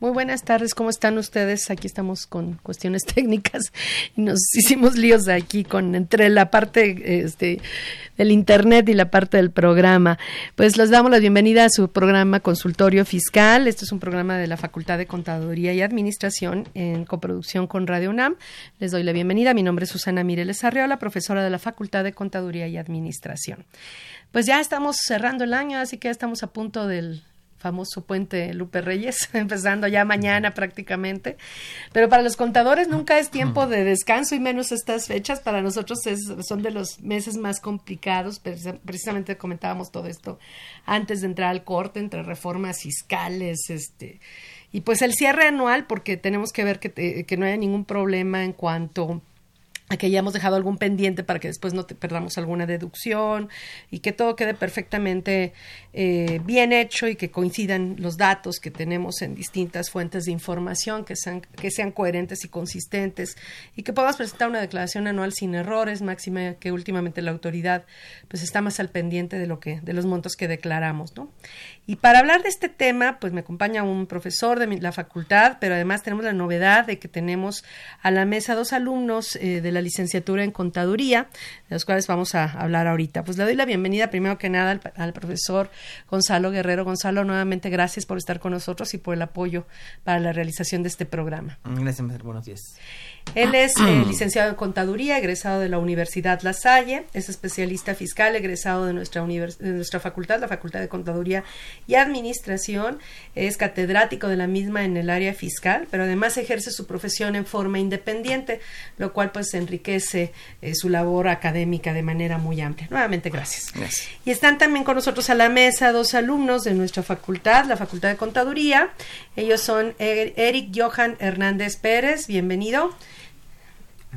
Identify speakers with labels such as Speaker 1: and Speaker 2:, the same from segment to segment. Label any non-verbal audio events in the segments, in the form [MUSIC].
Speaker 1: Muy buenas tardes, ¿cómo están ustedes? Aquí estamos con cuestiones [LAUGHS] técnicas y nos hicimos líos aquí con entre la parte este, del internet y la parte del programa. Pues les damos la bienvenida a su programa Consultorio Fiscal. Este es un programa de la Facultad de Contaduría y Administración en coproducción con Radio UNAM. Les doy la bienvenida. Mi nombre es Susana Mireles Arriola, profesora de la Facultad de Contaduría y Administración. Pues ya estamos cerrando el año, así que ya estamos a punto del famoso puente Lupe Reyes, [LAUGHS] empezando ya mañana prácticamente. Pero para los contadores nunca es tiempo de descanso y menos estas fechas. Para nosotros es- son de los meses más complicados. Preci- Precisamente comentábamos todo esto antes de entrar al corte entre reformas fiscales, este y pues el cierre anual porque tenemos que ver que, te- que no haya ningún problema en cuanto que hayamos dejado algún pendiente para que después no te perdamos alguna deducción y que todo quede perfectamente eh, bien hecho y que coincidan los datos que tenemos en distintas fuentes de información, que sean, que sean coherentes y consistentes y que podamos presentar una declaración anual sin errores, máxima que últimamente la autoridad pues está más al pendiente de lo que, de los montos que declaramos, ¿no? Y para hablar de este tema, pues me acompaña un profesor de mi- la facultad, pero además tenemos la novedad de que tenemos a la mesa dos alumnos eh, de la licenciatura en contaduría, de los cuales vamos a hablar ahorita. Pues le doy la bienvenida primero que nada al, al profesor Gonzalo Guerrero. Gonzalo, nuevamente gracias por estar con nosotros y por el apoyo para la realización de este programa.
Speaker 2: Gracias. Buenos días.
Speaker 1: Él es eh, licenciado en contaduría, egresado de la Universidad La Salle, es especialista fiscal, egresado de nuestra, univers- de nuestra facultad, la Facultad de Contaduría y Administración, es catedrático de la misma en el área fiscal, pero además ejerce su profesión en forma independiente, lo cual pues enriquece eh, su labor académica de manera muy amplia. Nuevamente, gracias.
Speaker 2: Gracias.
Speaker 1: Y están también con nosotros a la mesa dos alumnos de nuestra facultad, la Facultad de Contaduría. Ellos son Er- Eric Johan Hernández Pérez, bienvenido.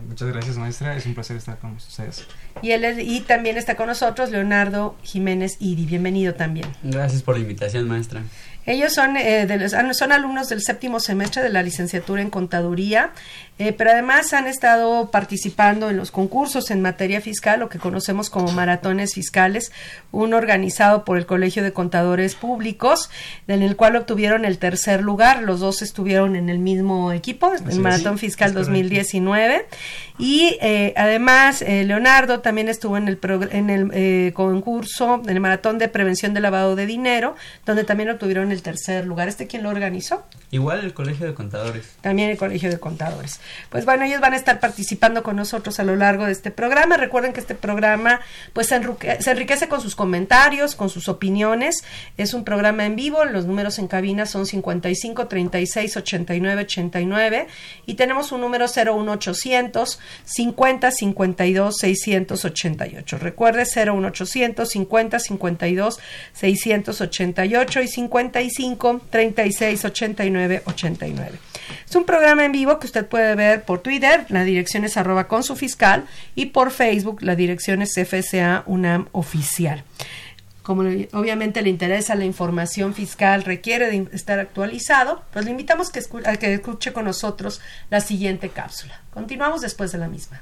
Speaker 3: Muchas gracias, maestra. Es un placer estar con ustedes.
Speaker 1: Y, él es- y también está con nosotros Leonardo Jiménez Idi, bienvenido también.
Speaker 4: Gracias por la invitación, maestra.
Speaker 1: Ellos son, eh, de los- son alumnos del séptimo semestre de la licenciatura en contaduría, eh, pero además han estado participando en los concursos en materia fiscal, lo que conocemos como maratones fiscales, uno organizado por el Colegio de Contadores Públicos, en el cual obtuvieron el tercer lugar. Los dos estuvieron en el mismo equipo,
Speaker 3: Así
Speaker 1: el. Maratón Fiscal
Speaker 3: es correcto.
Speaker 1: 2019. Y eh, además, eh, Leonardo también estuvo en el, en el concurso, en el Maratón de Prevención de Lavado de Dinero, donde también obtuvieron el tercer lugar. ¿Este quién lo organizó?
Speaker 4: Igual el Colegio de Contadores.
Speaker 1: También el Colegio de Contadores. Pues bueno, ellos van a estar participando con nosotros a lo largo de este programa. Recuerden que este programa pues se, enriquece con sus comentarios, con sus opiniones. Es un programa en vivo, los números en cabina son 55 36 89 89 y tenemos un número 01800 50 52 688. Recuerde 01800 50 52 688 y 55 36 89 89. Es un programa en vivo que usted puede ver por Twitter, la dirección es con su fiscal, y por Facebook, la dirección es FSA UNAM Oficial. Como obviamente le interesa la información fiscal, requiere de estar actualizado, pues le invitamos a que escuche con nosotros la siguiente cápsula. Continuamos después de la misma.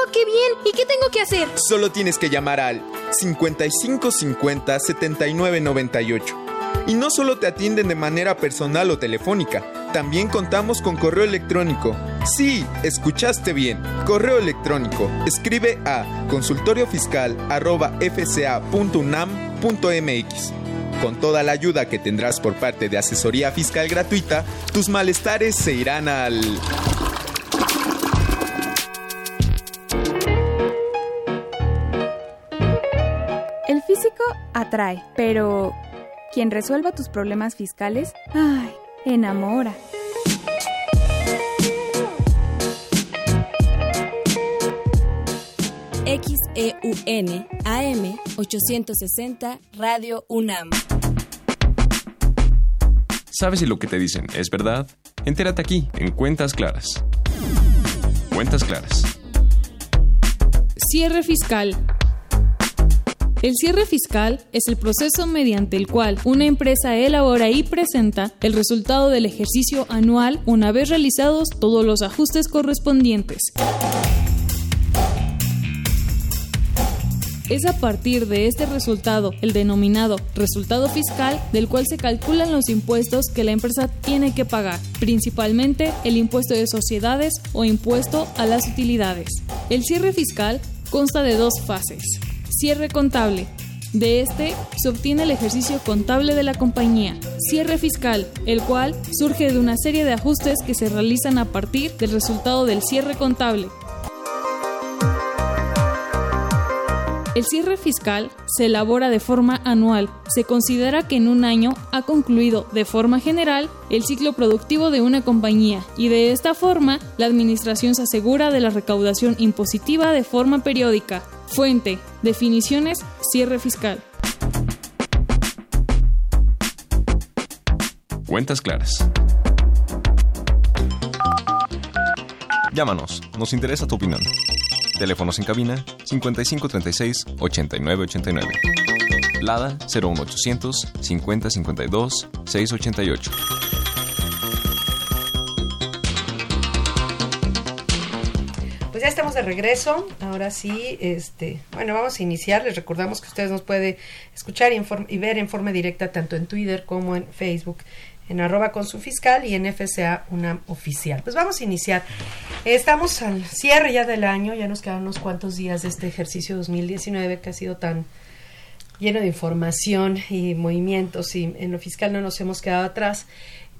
Speaker 5: bien! ¿Y qué tengo que hacer?
Speaker 6: Solo tienes que llamar al 5550 7998. Y no solo te atienden de manera personal o telefónica, también contamos con correo electrónico. Sí, escuchaste bien. Correo electrónico. Escribe a consultoriofiscal.fca.unam.mx. Con toda la ayuda que tendrás por parte de asesoría fiscal gratuita, tus malestares se irán al...
Speaker 7: atrae, pero quien resuelva tus problemas fiscales, ay, enamora.
Speaker 8: XEUN AM 860 Radio UNAM.
Speaker 9: ¿Sabes si lo que te dicen es verdad? Entérate aquí, en Cuentas Claras. Cuentas Claras.
Speaker 10: Cierre fiscal. El cierre fiscal es el proceso mediante el cual una empresa elabora y presenta el resultado del ejercicio anual una vez realizados todos los ajustes correspondientes. Es a partir de este resultado, el denominado resultado fiscal, del cual se calculan los impuestos que la empresa tiene que pagar, principalmente el impuesto de sociedades o impuesto a las utilidades. El cierre fiscal consta de dos fases. Cierre contable. De este se obtiene el ejercicio contable de la compañía. Cierre fiscal, el cual surge de una serie de ajustes que se realizan a partir del resultado del cierre contable. El cierre fiscal se elabora de forma anual. Se considera que en un año ha concluido de forma general el ciclo productivo de una compañía y de esta forma la administración se asegura de la recaudación impositiva de forma periódica. Fuente, definiciones, cierre fiscal.
Speaker 9: Cuentas claras. Llámanos, nos interesa tu opinión. Teléfonos en cabina 5536 8989. Lada 01800 5052 688.
Speaker 1: De regreso. Ahora sí, este, bueno, vamos a iniciar. Les recordamos que ustedes nos puede escuchar y, ver en forma directa tanto en Twitter como en Facebook en arroba con su fiscal y en FCA una oficial. Pues vamos a iniciar. Estamos al cierre ya del año, ya nos quedan unos cuantos días de este ejercicio 2019 que ha sido tan lleno de información y movimientos y en lo fiscal no nos hemos quedado atrás.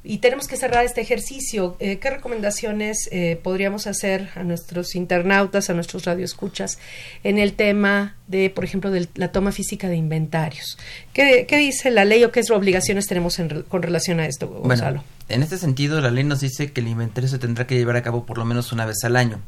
Speaker 1: Y tenemos que cerrar este ejercicio. Eh, ¿Qué recomendaciones eh, podríamos hacer a nuestros internautas, a nuestros radioescuchas en el tema de, por ejemplo, de la toma física de inventarios? ¿Qué, qué dice la ley o qué obligaciones tenemos en, con relación a esto, Gonzalo?
Speaker 4: Bueno, en este sentido, la ley nos dice que el inventario se tendrá que llevar a cabo por lo menos una vez al año.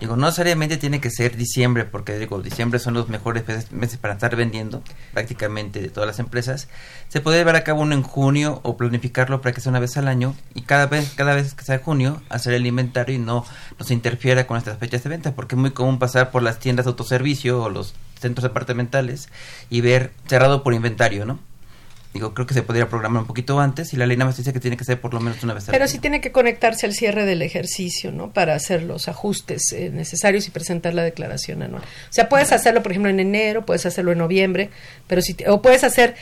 Speaker 4: Digo, no necesariamente tiene que ser diciembre, porque digo, diciembre son los mejores meses para estar vendiendo prácticamente de todas las empresas. Se puede llevar a cabo uno en junio o planificarlo para que sea una vez al año y cada vez, cada vez que sea junio, hacer el inventario y no, no se interfiera con estas fechas de venta, porque es muy común pasar por las tiendas de autoservicio o los centros departamentales y ver cerrado por inventario, ¿no? Digo, creo que se podría programar un poquito antes y la ley nada más dice que tiene que ser por lo menos una vez al
Speaker 1: Pero sí tiene que conectarse al cierre del ejercicio, ¿no? Para hacer los ajustes eh, necesarios y presentar la declaración anual. O sea, puedes hacerlo, por ejemplo, en enero, puedes hacerlo en noviembre, pero si te- o puedes hacer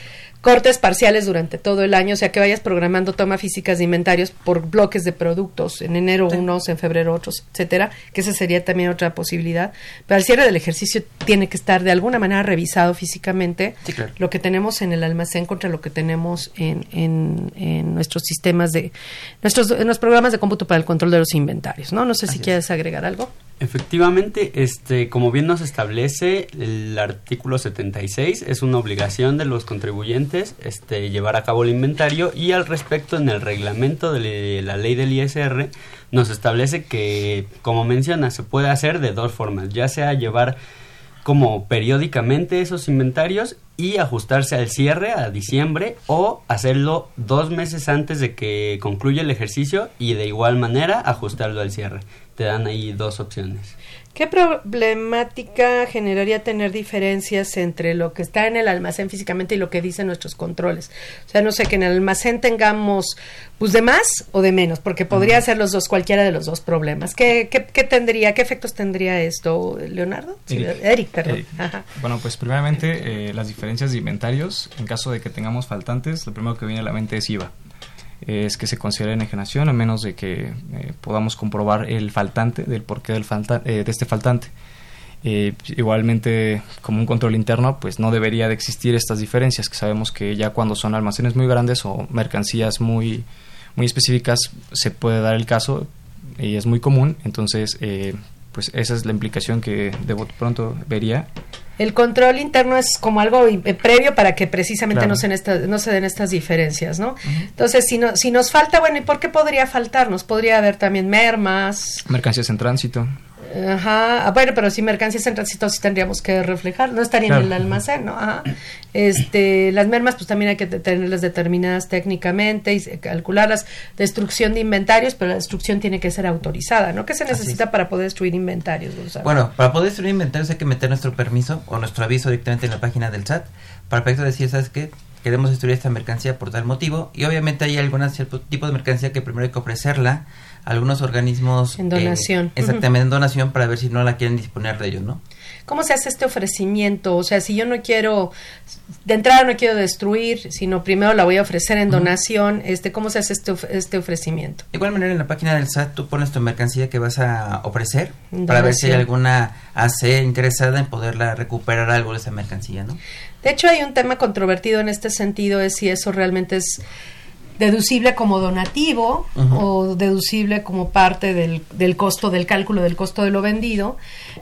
Speaker 1: cortes parciales durante todo el año, o sea, que vayas programando toma físicas de inventarios por bloques de productos, en enero unos, en febrero otros, etcétera, que esa sería también otra posibilidad. Pero al cierre del ejercicio tiene que estar de alguna manera revisado físicamente
Speaker 4: Sí, claro.
Speaker 1: lo que tenemos en el almacén contra lo que tenemos en, en, en nuestros sistemas de nuestros en los programas de cómputo para el control de los inventarios, ¿no? No sé si quieres agregar algo.
Speaker 11: Efectivamente, este, como bien nos establece el artículo 76, es una obligación de los contribuyentes este, llevar a cabo el inventario y al respecto en el reglamento de la ley del ISR nos establece que, como menciona, se puede hacer de dos formas, ya sea llevar como periódicamente esos inventarios y ajustarse al cierre a diciembre o hacerlo dos meses antes de que concluya el ejercicio y de igual manera ajustarlo al cierre. Te dan ahí dos opciones.
Speaker 1: ¿Qué problemática generaría tener diferencias entre lo que está en el almacén físicamente y lo que dicen nuestros controles? O sea, no sé, que en el almacén tengamos pues de más o de menos, porque podría ser los dos, cualquiera de los dos problemas. ¿Qué, qué, qué tendría, qué efectos tendría esto, Leonardo? Eric, perdón.
Speaker 3: Bueno, pues primeramente eh, las diferencias de inventarios, en caso de que tengamos faltantes, lo primero que viene a la mente es IVA es que se considere enajenación a menos de que eh, podamos comprobar el faltante, del porqué del falta, eh, de este faltante. Eh, igualmente, como un control interno, pues no debería de existir estas diferencias, que sabemos que ya cuando son almacenes muy grandes o mercancías muy, muy específicas se puede dar el caso y es muy común, entonces pues esa es la implicación que de pronto vería
Speaker 1: el control interno es como algo eh, previo para que precisamente no, se no se den estas diferencias, ¿no? Entonces, si, no, si nos falta, bueno, ¿y por qué podría faltarnos? Podría haber también mermas.
Speaker 3: Mercancías en tránsito.
Speaker 1: Ajá, ah, bueno, pero si mercancías en tránsito sí tendríamos que reflejar, no estaría en el almacén, ¿no? Ajá. Este, las mermas pues también hay que tenerlas determinadas técnicamente y calcularlas, destrucción de inventarios, pero la destrucción tiene que ser autorizada, ¿no? ¿Qué se necesita para poder destruir inventarios,
Speaker 4: Bueno, para poder destruir inventarios hay que meter nuestro permiso o nuestro aviso directamente en la página del SAT para efecto decir, ¿sabes qué? Queremos destruir esta mercancía por tal motivo y obviamente hay algún cierto tipo de mercancía que primero hay que ofrecerla algunos organismos
Speaker 1: en donación.
Speaker 4: exactamente, en donación para ver si no la quieren disponer de ellos, ¿no?
Speaker 1: ¿Cómo se hace este ofrecimiento? O sea, si yo no quiero, de entrada no quiero destruir, sino primero la voy a ofrecer en donación, este, ¿cómo se hace este, este ofrecimiento?
Speaker 4: De igual manera, en la página del SAT tú pones tu mercancía que vas a ofrecer para ver si hay alguna AC interesada en poderla recuperar algo de esa mercancía, ¿no?
Speaker 1: De hecho, hay un tema controvertido en este sentido, es si eso realmente es deducible como donativo o deducible como parte del, del, costo del cálculo del costo de lo vendido,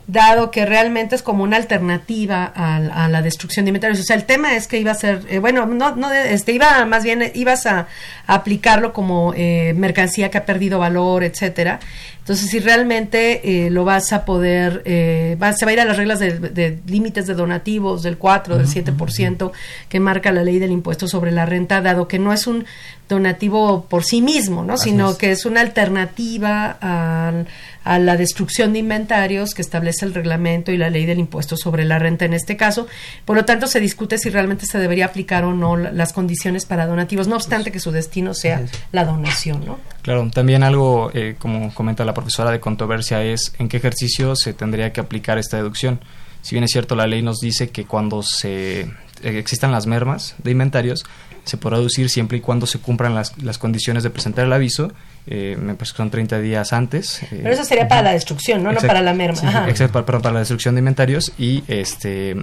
Speaker 1: dado que realmente es como una alternativa a, la destrucción de inventarios. O sea, el tema es que iba a ser, eh, bueno, no, no, este, iba más bien, ibas a, aplicarlo como eh, mercancía que ha perdido valor, etcétera. Entonces, si realmente eh, lo vas a poder, eh, va, se va a ir a las reglas de, límites de donativos del 4, del 7% que marca la ley del impuesto sobre la renta, dado que no es un donativo por sí mismo, ¿no? sino que es una alternativa al a la destrucción de inventarios que establece el reglamento y la ley del impuesto sobre la renta en este caso. Por lo tanto, se discute si realmente se debería aplicar o no las condiciones para donativos, no obstante que su destino sea la donación. ¿no?
Speaker 3: Claro, también algo, eh, como comenta la profesora de controversia, es en qué ejercicio se tendría que aplicar esta deducción. Si bien es cierto, la ley nos dice que cuando se eh, existan las mermas de inventarios, se podrá deducir siempre y cuando se cumplan las, las condiciones de presentar el aviso eh, me parece que son 30 días antes.
Speaker 1: Eh, Pero eso sería para la destrucción, ¿no? no para la merma.
Speaker 3: exacto, para, para, la destrucción de inventarios y este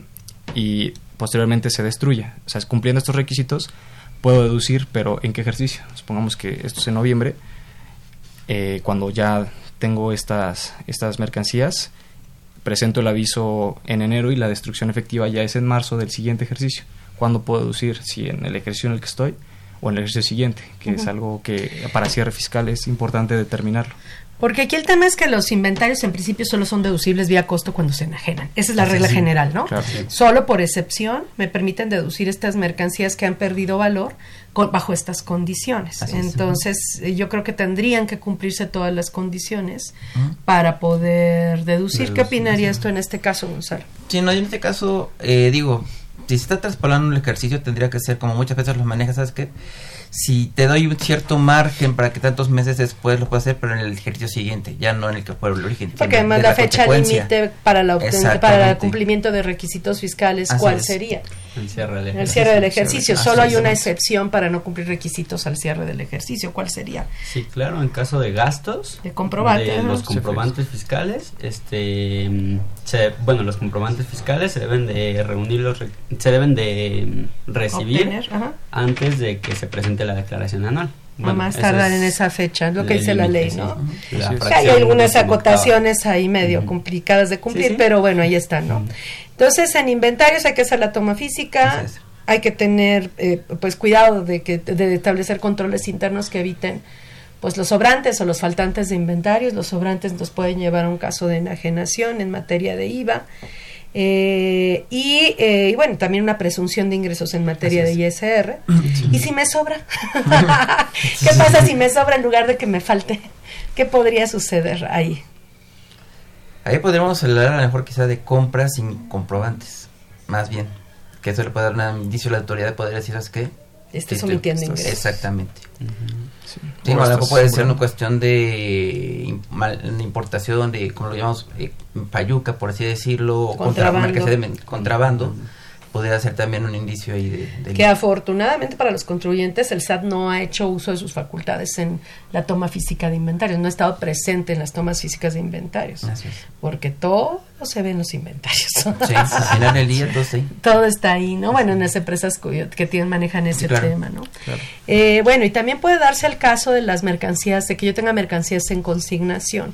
Speaker 3: y posteriormente se destruya. O sea, cumpliendo estos requisitos puedo deducir, pero ¿en qué ejercicio? Supongamos que esto es en noviembre, eh, cuando ya tengo estas, estas mercancías, presento el aviso en enero y la destrucción efectiva ya es en marzo del siguiente ejercicio. ¿Cuándo puedo deducir? Si en el ejercicio en el que estoy o en el ejercicio siguiente, que es algo que para cierre fiscal es importante determinarlo.
Speaker 1: Porque aquí el tema es que los inventarios en principio solo son deducibles vía costo cuando se enajenan. Esa es la regla general, ¿no? Solo por excepción me permiten deducir estas mercancías que han perdido valor bajo estas condiciones. Entonces, yo creo que tendrían que cumplirse todas las condiciones para poder deducir. ¿Qué opinaría esto en este caso, Gonzalo?
Speaker 4: Sí, no, en este caso, eh, digo, si se está traspolando el ejercicio tendría que ser como muchas veces los manejas, ¿sabes qué? Si te doy un cierto margen para que tantos meses después lo puedas hacer, pero en el ejercicio siguiente, ya no en el que fue el origen.
Speaker 1: Porque además la, fecha límite para, la para el cumplimiento de requisitos fiscales, ¿cuál sería?
Speaker 11: El cierre del ejercicio.
Speaker 1: El cierre del ejercicio. Solo hay una excepción para no cumplir requisitos al cierre del ejercicio. ¿Cuál sería?
Speaker 11: Sí, claro, en caso de gastos.
Speaker 1: De comprobante.
Speaker 11: De los comprobantes fiscales, este, bueno, los comprobantes fiscales se deben de reunir, los, se deben de recibir antes de que se presente la declaración anual.
Speaker 1: Bueno, más tardar en esa fecha, es lo que dice la ley, ¿no? hay algunas acotaciones ahí medio complicadas de cumplir, pero bueno, ahí están, ¿no? Entonces, en inventarios hay que hacer la toma física, hay que tener eh, pues cuidado de que de establecer controles internos que eviten pues los sobrantes o los faltantes de inventarios, los sobrantes nos pueden llevar a un caso de enajenación en materia de IVA. Eh, y, eh, y, bueno, también una presunción de ingresos en materia de ISR. ¿Y si me sobra? [LAUGHS] [LAUGHS] ¿Qué pasa si me sobra en lugar de que me falte? ¿Qué podría suceder ahí?
Speaker 4: Ahí podríamos hablar a lo mejor quizá de compras sin comprobantes, más bien. Que eso le puede dar un indicio a la autoridad de poder decir, ¿sabes qué?
Speaker 1: Este es omitiendo ingresos.
Speaker 4: Exactamente. Sí, a lo mejor puede ser una cuestión de importación, de, como lo llamamos, eh, payuca, por así decirlo,
Speaker 1: contrabando.
Speaker 4: Contra, de contrabando podría ser también un indicio ahí de,
Speaker 1: que afortunadamente para los contribuyentes el SAT no ha hecho uso de sus facultades en la toma física de inventarios, no ha estado presente en las tomas físicas de inventarios, porque todo se ve en los inventarios.
Speaker 4: Sí, final del día todo, sí.
Speaker 1: todo está ahí, ¿no? Bueno, en las empresas que tienen manejan ese tema, ¿no? Eh, bueno, y también puede darse el caso de las mercancías, de que yo tenga mercancías en consignación.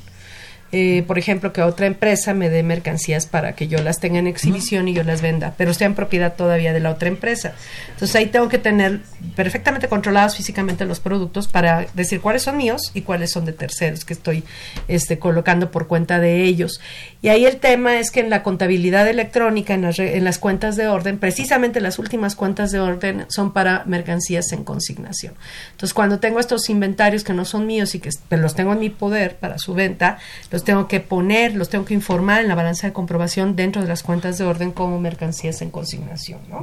Speaker 1: Eh, por ejemplo, que otra empresa me dé mercancías para que yo las tenga en exhibición y yo las venda, pero esté en propiedad todavía de la otra empresa. Entonces ahí tengo que tener perfectamente controlados físicamente los productos para decir cuáles son míos y cuáles son de terceros que estoy este, colocando por cuenta de ellos. Y ahí el tema es que en la contabilidad electrónica, en las, en las cuentas de orden, precisamente las últimas cuentas de orden son para mercancías en consignación. Entonces cuando tengo estos inventarios que no son míos y que los tengo en mi poder para su venta, los tengo que poner, los tengo que informar en la balanza de comprobación dentro de las cuentas de orden como mercancías en consignación, ¿no?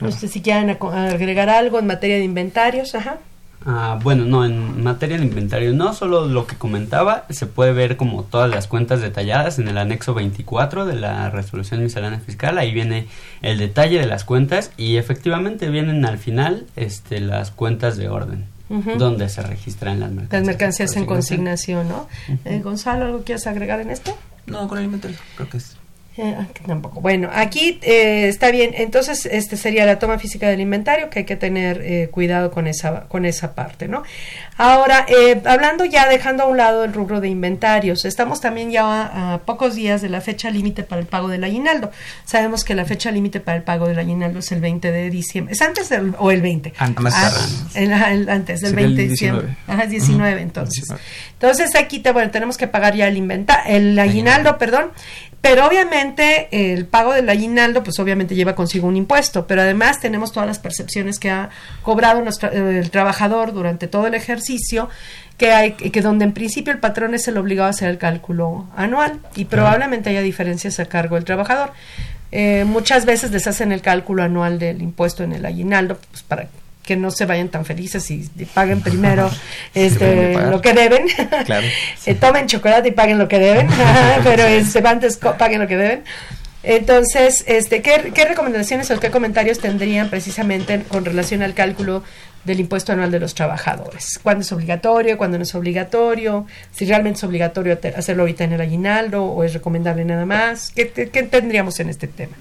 Speaker 1: No sé si quieren agregar algo en materia de inventarios, ajá.
Speaker 11: Ah, bueno, no, en materia de inventario, no solo lo que comentaba, se puede ver como todas las cuentas detalladas en el anexo 24 de la resolución miscelánea fiscal, ahí viene el detalle de las cuentas y efectivamente vienen al final este, las cuentas de orden donde se registran las mercancías.
Speaker 1: Las mercancías en consignación, ¿no? Eh, Gonzalo, ¿algo quieres agregar en esto?
Speaker 4: No, con el inventario, creo que es.
Speaker 1: Eh, tampoco. Bueno, aquí eh, está bien. Entonces, este sería la toma física del inventario, que hay que tener eh, cuidado con esa, con esa parte, ¿no? Ahora, hablando ya, dejando a un lado el rubro de inventarios, estamos también ya a, pocos días de la fecha límite para el pago del aguinaldo. Sabemos que la fecha límite para el pago del aguinaldo es el 20 de diciembre. ¿Es antes del, o el 20?
Speaker 3: Antes.
Speaker 1: Ah, antes del 20 de diciembre. Ajá, 19 entonces. Entonces, aquí te, bueno, tenemos que pagar ya el, inventa el aguinaldo, perdón. Pero obviamente el pago del aguinaldo, pues obviamente lleva consigo un impuesto, pero además tenemos todas las percepciones que ha cobrado nuestro, el trabajador durante todo el ejercicio, que hay que donde en principio el patrón es el obligado a hacer el cálculo anual y probablemente haya diferencias a cargo del trabajador. Eh, muchas veces les hacen el cálculo anual del impuesto en el aguinaldo, pues para que no se vayan tan felices y, paguen primero [LAUGHS] este, lo que deben. [LAUGHS] Claro, [LAUGHS] eh, tomen chocolate y paguen lo que deben, pero se van antes paguen lo que deben. Entonces, este, ¿qué, ¿qué recomendaciones o qué comentarios tendrían precisamente con relación al cálculo del impuesto anual de los trabajadores? ¿Cuándo es obligatorio? ¿Cuándo no es obligatorio? Si realmente es obligatorio hacerlo ahorita en el aguinaldo o es recomendable nada más. ¿Qué, qué tendríamos en este tema?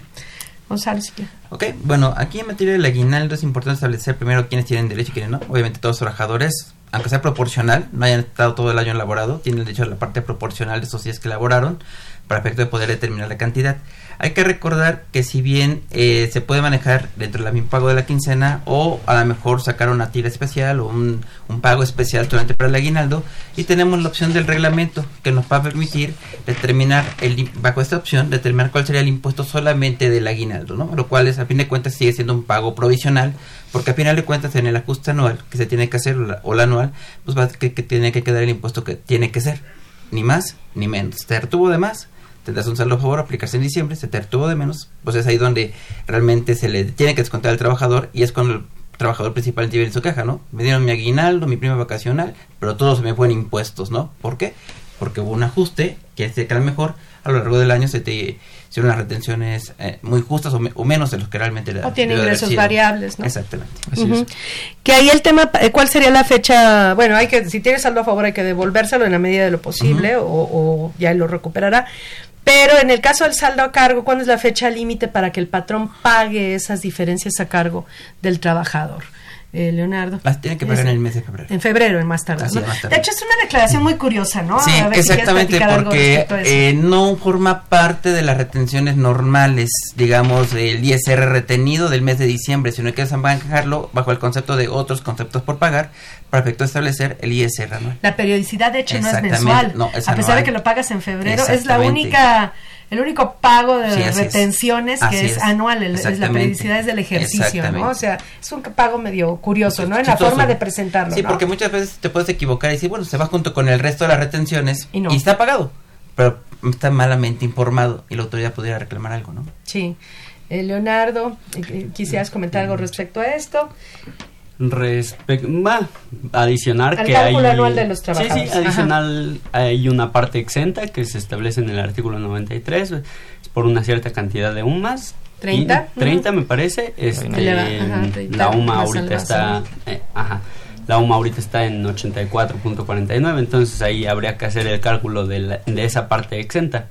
Speaker 1: Gonzalo,
Speaker 4: Ok, bueno, aquí en materia del aguinaldo es importante establecer primero quiénes tienen derecho y quiénes no. Obviamente todos los trabajadores, aunque sea proporcional, no hayan estado todo el año elaborado, tienen derecho a la parte proporcional de esos días que elaboraron para efecto de poder determinar la cantidad. Hay que recordar que si bien eh, se puede manejar dentro del mismo pago de la quincena o a lo mejor sacar una tira especial o un, pago especial solamente para el aguinaldo y tenemos la opción del reglamento que nos va a permitir determinar el, bajo esta opción determinar cuál sería el impuesto solamente del aguinaldo, ¿no? Lo cual es a fin de cuentas sigue siendo un pago provisional porque a final de cuentas en el ajuste anual que se tiene que hacer o la, anual pues va que, que tiene que quedar el impuesto que tiene que ser ni más ni menos. Te retuvo de más, tendrás un saldo a favor, aplicarse en diciembre, se te retuvo de menos, pues es ahí donde realmente se le tiene que descontar al trabajador y es cuando el trabajador principal tiene su caja, ¿no? Me dieron mi aguinaldo, mi prima vacacional, pero todo se me fue en impuestos, ¿no? ¿Por qué? Porque hubo un ajuste que se queda mejor a lo largo del año se te hicieron las retenciones eh, muy justas o, menos de los que realmente
Speaker 1: o tiene ingresos variables no
Speaker 4: exactamente.
Speaker 1: Que ahí el tema eh, cuál sería la fecha bueno hay que si tienes saldo a favor hay que devolvérselo en la medida de lo posible o, o, ya lo recuperará pero en el caso del saldo a cargo, ¿cuándo es la fecha límite para que el patrón pague esas diferencias a cargo del trabajador? Eh, Leonardo.
Speaker 4: Las tienen que pagar en el mes de febrero.
Speaker 1: En febrero, en más tarde. De hecho, es una declaración muy curiosa, ¿no?
Speaker 4: Sí,
Speaker 1: si
Speaker 4: exactamente, porque eh, no forma parte de las retenciones normales, digamos, del ISR retenido del mes de diciembre, sino que es manejarlo bajo el concepto de otros conceptos por pagar para efecto de establecer el ISR anual.
Speaker 1: La periodicidad, de hecho, no es mensual.
Speaker 4: no, es
Speaker 1: a pesar de que lo pagas en febrero, es la única, el único pago de
Speaker 4: Sí, así es.
Speaker 1: retenciones que es,
Speaker 4: es.
Speaker 1: anual. el- es la periodicidad es del ejercicio, ¿no? O sea, es un pago medio curioso, ¿no? En la forma de presentarlo.
Speaker 4: Sí,
Speaker 1: ¿no?
Speaker 4: porque muchas veces te puedes equivocar y decir, bueno, se va junto con el resto de las retenciones
Speaker 1: Y
Speaker 4: está pagado, pero está malamente informado y la autoridad pudiera reclamar algo, ¿no?
Speaker 1: Sí. Eh, Leonardo, eh, eh, ¿quisieras comentar algo respecto a esto?
Speaker 11: Respecto, va, adicionar
Speaker 1: Al
Speaker 11: que hay...
Speaker 1: anual de los
Speaker 11: Sí,
Speaker 1: trabajadores.
Speaker 11: sí, adicional hay una parte exenta que se establece en el artículo 93, es por una cierta cantidad de UMAS.
Speaker 1: ¿30?
Speaker 11: Y 30 me parece, este,
Speaker 1: ajá, 30,
Speaker 11: la UMA ahorita está... eh, ajá. La UMA ahorita está en 84.49, entonces ahí habría que hacer el cálculo de, la- de esa parte exenta.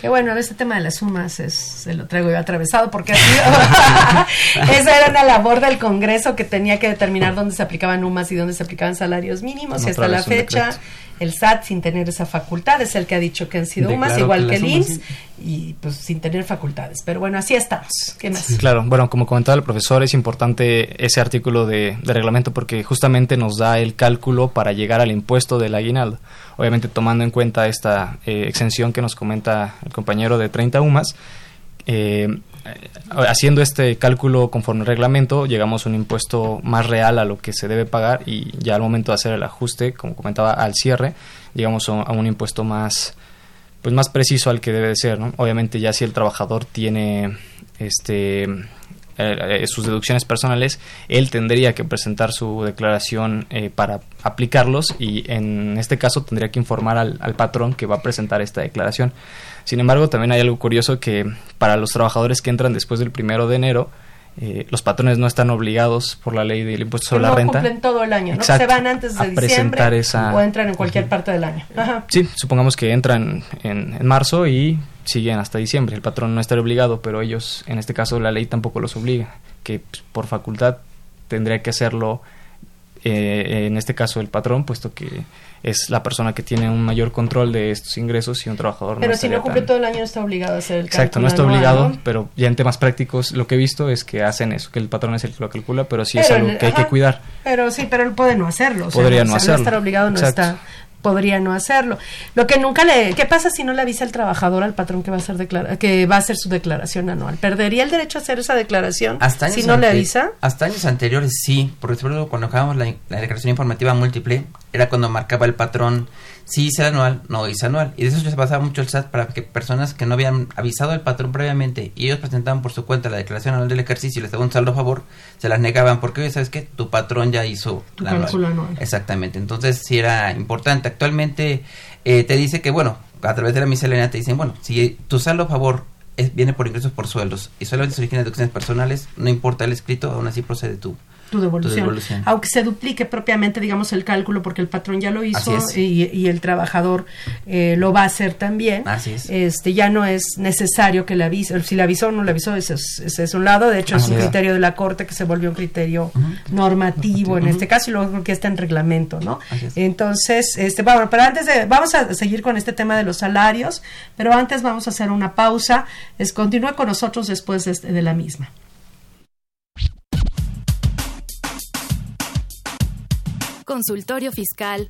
Speaker 1: Que bueno, este tema de las sumas es, se lo traigo yo atravesado porque ha [LAUGHS] [LAUGHS] sido- esa era una labor del Congreso que tenía que determinar dónde se aplicaban UMAS y dónde se aplicaban salarios mínimos y hasta la fecha
Speaker 11: decreto.
Speaker 1: El SAT sin tener esa facultad es el que ha dicho que han sido UMAS igual
Speaker 11: que
Speaker 1: que el IMSS
Speaker 11: UMAS,
Speaker 1: y pues sin tener facultades. Pero bueno, así estamos. ¿Qué más?
Speaker 3: Claro, bueno, como comentaba el profesor, es importante ese artículo de, de reglamento porque justamente nos da el cálculo para llegar al impuesto del aguinaldo. Obviamente tomando en cuenta esta eh, exención que nos comenta el compañero de 30 UMAS, eh, haciendo este cálculo conforme al reglamento, llegamos a un impuesto más real a lo que se debe pagar y ya al momento de hacer el ajuste, como comentaba, al cierre, llegamos a, a un impuesto más pues más preciso al que debe de ser, ¿no? Obviamente ya si el trabajador tiene este eh, sus deducciones personales, él tendría que presentar su declaración eh, para aplicarlos y en este caso tendría que informar al, al patrón que va a presentar esta declaración. Sin embargo, también hay algo curioso que para los trabajadores que entran después del primero de enero, eh, los patrones no están obligados por la ley del impuesto sobre
Speaker 1: no
Speaker 3: la renta.
Speaker 1: cumplen todo el año, ¿no?
Speaker 3: Exacto,
Speaker 1: Se van antes de diciembre
Speaker 3: esa-
Speaker 1: o entran en cualquier parte del año. Ajá.
Speaker 3: Sí, supongamos que entran en, en marzo y siguen hasta diciembre. El patrón no estaría obligado, pero ellos, en este caso, la ley tampoco los obliga, que pues, por facultad tendría que hacerlo, eh, en este caso, el patrón, puesto que es la persona que tiene un mayor control de estos ingresos y un trabajador
Speaker 1: Pero
Speaker 3: no
Speaker 1: si no cumple
Speaker 3: tan-
Speaker 1: todo el año no está obligado a hacer el
Speaker 3: Exacto, no está
Speaker 1: anual,
Speaker 3: obligado,
Speaker 1: ¿no?
Speaker 3: pero ya en temas prácticos lo que he visto es que hacen eso, que el patrón es el que lo calcula, pero sí es algo
Speaker 1: el-
Speaker 3: que hay que cuidar.
Speaker 1: Pero sí, pero él puede no hacerlo. o sea,
Speaker 3: Podría
Speaker 1: no,
Speaker 3: no
Speaker 1: o sea,
Speaker 3: hacerlo.
Speaker 1: estar obligado no
Speaker 3: Exacto.
Speaker 1: está. Podría no hacerlo. Lo que nunca le. ¿Qué pasa si no le avisa el trabajador al patrón que va a hacer declara que va a hacer su declaración anual? ¿Perdería el derecho a hacer esa declaración
Speaker 4: Hasta
Speaker 1: si no le avisa?
Speaker 4: Hasta años anteriores sí, porque sobre todo cuando acabamos la, la declaración informativa múltiple, era cuando marcaba el patrón si hice anual, no hice anual. Y de eso se pasaba mucho el SAT para que personas que no habían avisado al patrón previamente y ellos presentaban por su cuenta la declaración anual del ejercicio y les daba un saldo a favor, se las negaban porque, oye, ¿sabes qué? Tu patrón ya hizo
Speaker 1: Tu
Speaker 4: la anual.
Speaker 1: cálculo anual.
Speaker 4: Exactamente, entonces sí era importante. Actualmente eh, te dice que, bueno, a través de la miscelánea te dicen, bueno, si tu saldo a favor es- viene por ingresos por sueldos y solamente se origina de deducciones personales, no importa el escrito, aún así procede tu,
Speaker 1: Tu devolución.
Speaker 4: devolución.
Speaker 1: Aunque se duplique propiamente, digamos, el cálculo, porque el patrón ya lo hizo y, y el trabajador eh, lo va a hacer también.
Speaker 4: Así es.
Speaker 1: Este, ya no es necesario que le avise. Si le avisó o no le avisó, ese es, ese es un lado. De hecho, es un
Speaker 4: es.
Speaker 1: criterio de la Corte que se volvió un criterio normativo en este caso y luego que está en reglamento, ¿no?
Speaker 4: Así es.
Speaker 1: Entonces, este, bueno, pero antes de, vamos a seguir con este tema de los salarios, pero antes vamos a hacer una pausa. Es, continúa con nosotros después de, este- de la misma.
Speaker 12: Consultorio Fiscal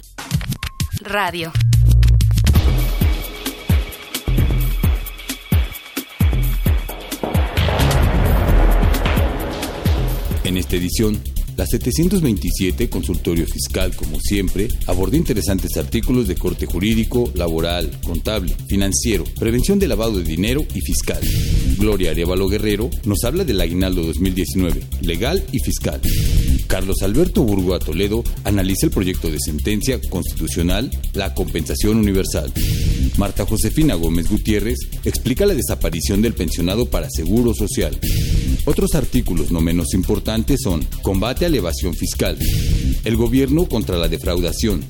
Speaker 12: Radio.
Speaker 13: En esta edición, la 727 Consultorio Fiscal, como siempre, aborda interesantes artículos de corte jurídico, laboral, contable, financiero, prevención de lavado de dinero y fiscal. Gloria Arevalo Guerrero nos habla del aguinaldo 2019, legal y fiscal. Carlos Alberto Burgoa Toledo analiza el proyecto de sentencia constitucional La Compensación Universal. Marta Josefina Gómez Gutiérrez explica la desaparición del pensionado para seguro social. Otros artículos no menos importantes son combate a la evasión fiscal, el gobierno contra la defraudación,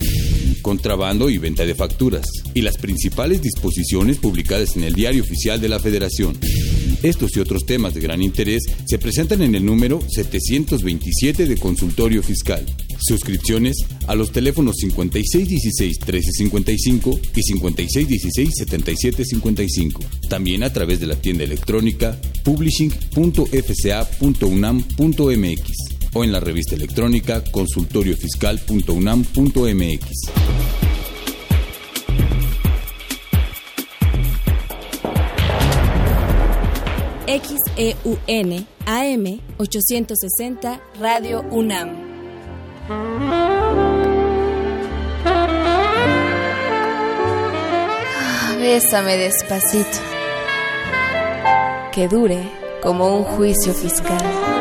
Speaker 13: contrabando y venta de facturas, y las principales disposiciones publicadas en el Diario Oficial de la Federación. Estos y otros temas de gran interés se presentan en el número 727 de Consultorio Fiscal. Suscripciones a los teléfonos 5616-1355 y 5616-7755. También a través de la tienda electrónica publishing.fca.unam.mx o en la revista electrónica consultoriofiscal.unam.mx.
Speaker 8: XEUN AM 860 Radio UNAM. Bésame despacito. Que dure como un juicio fiscal.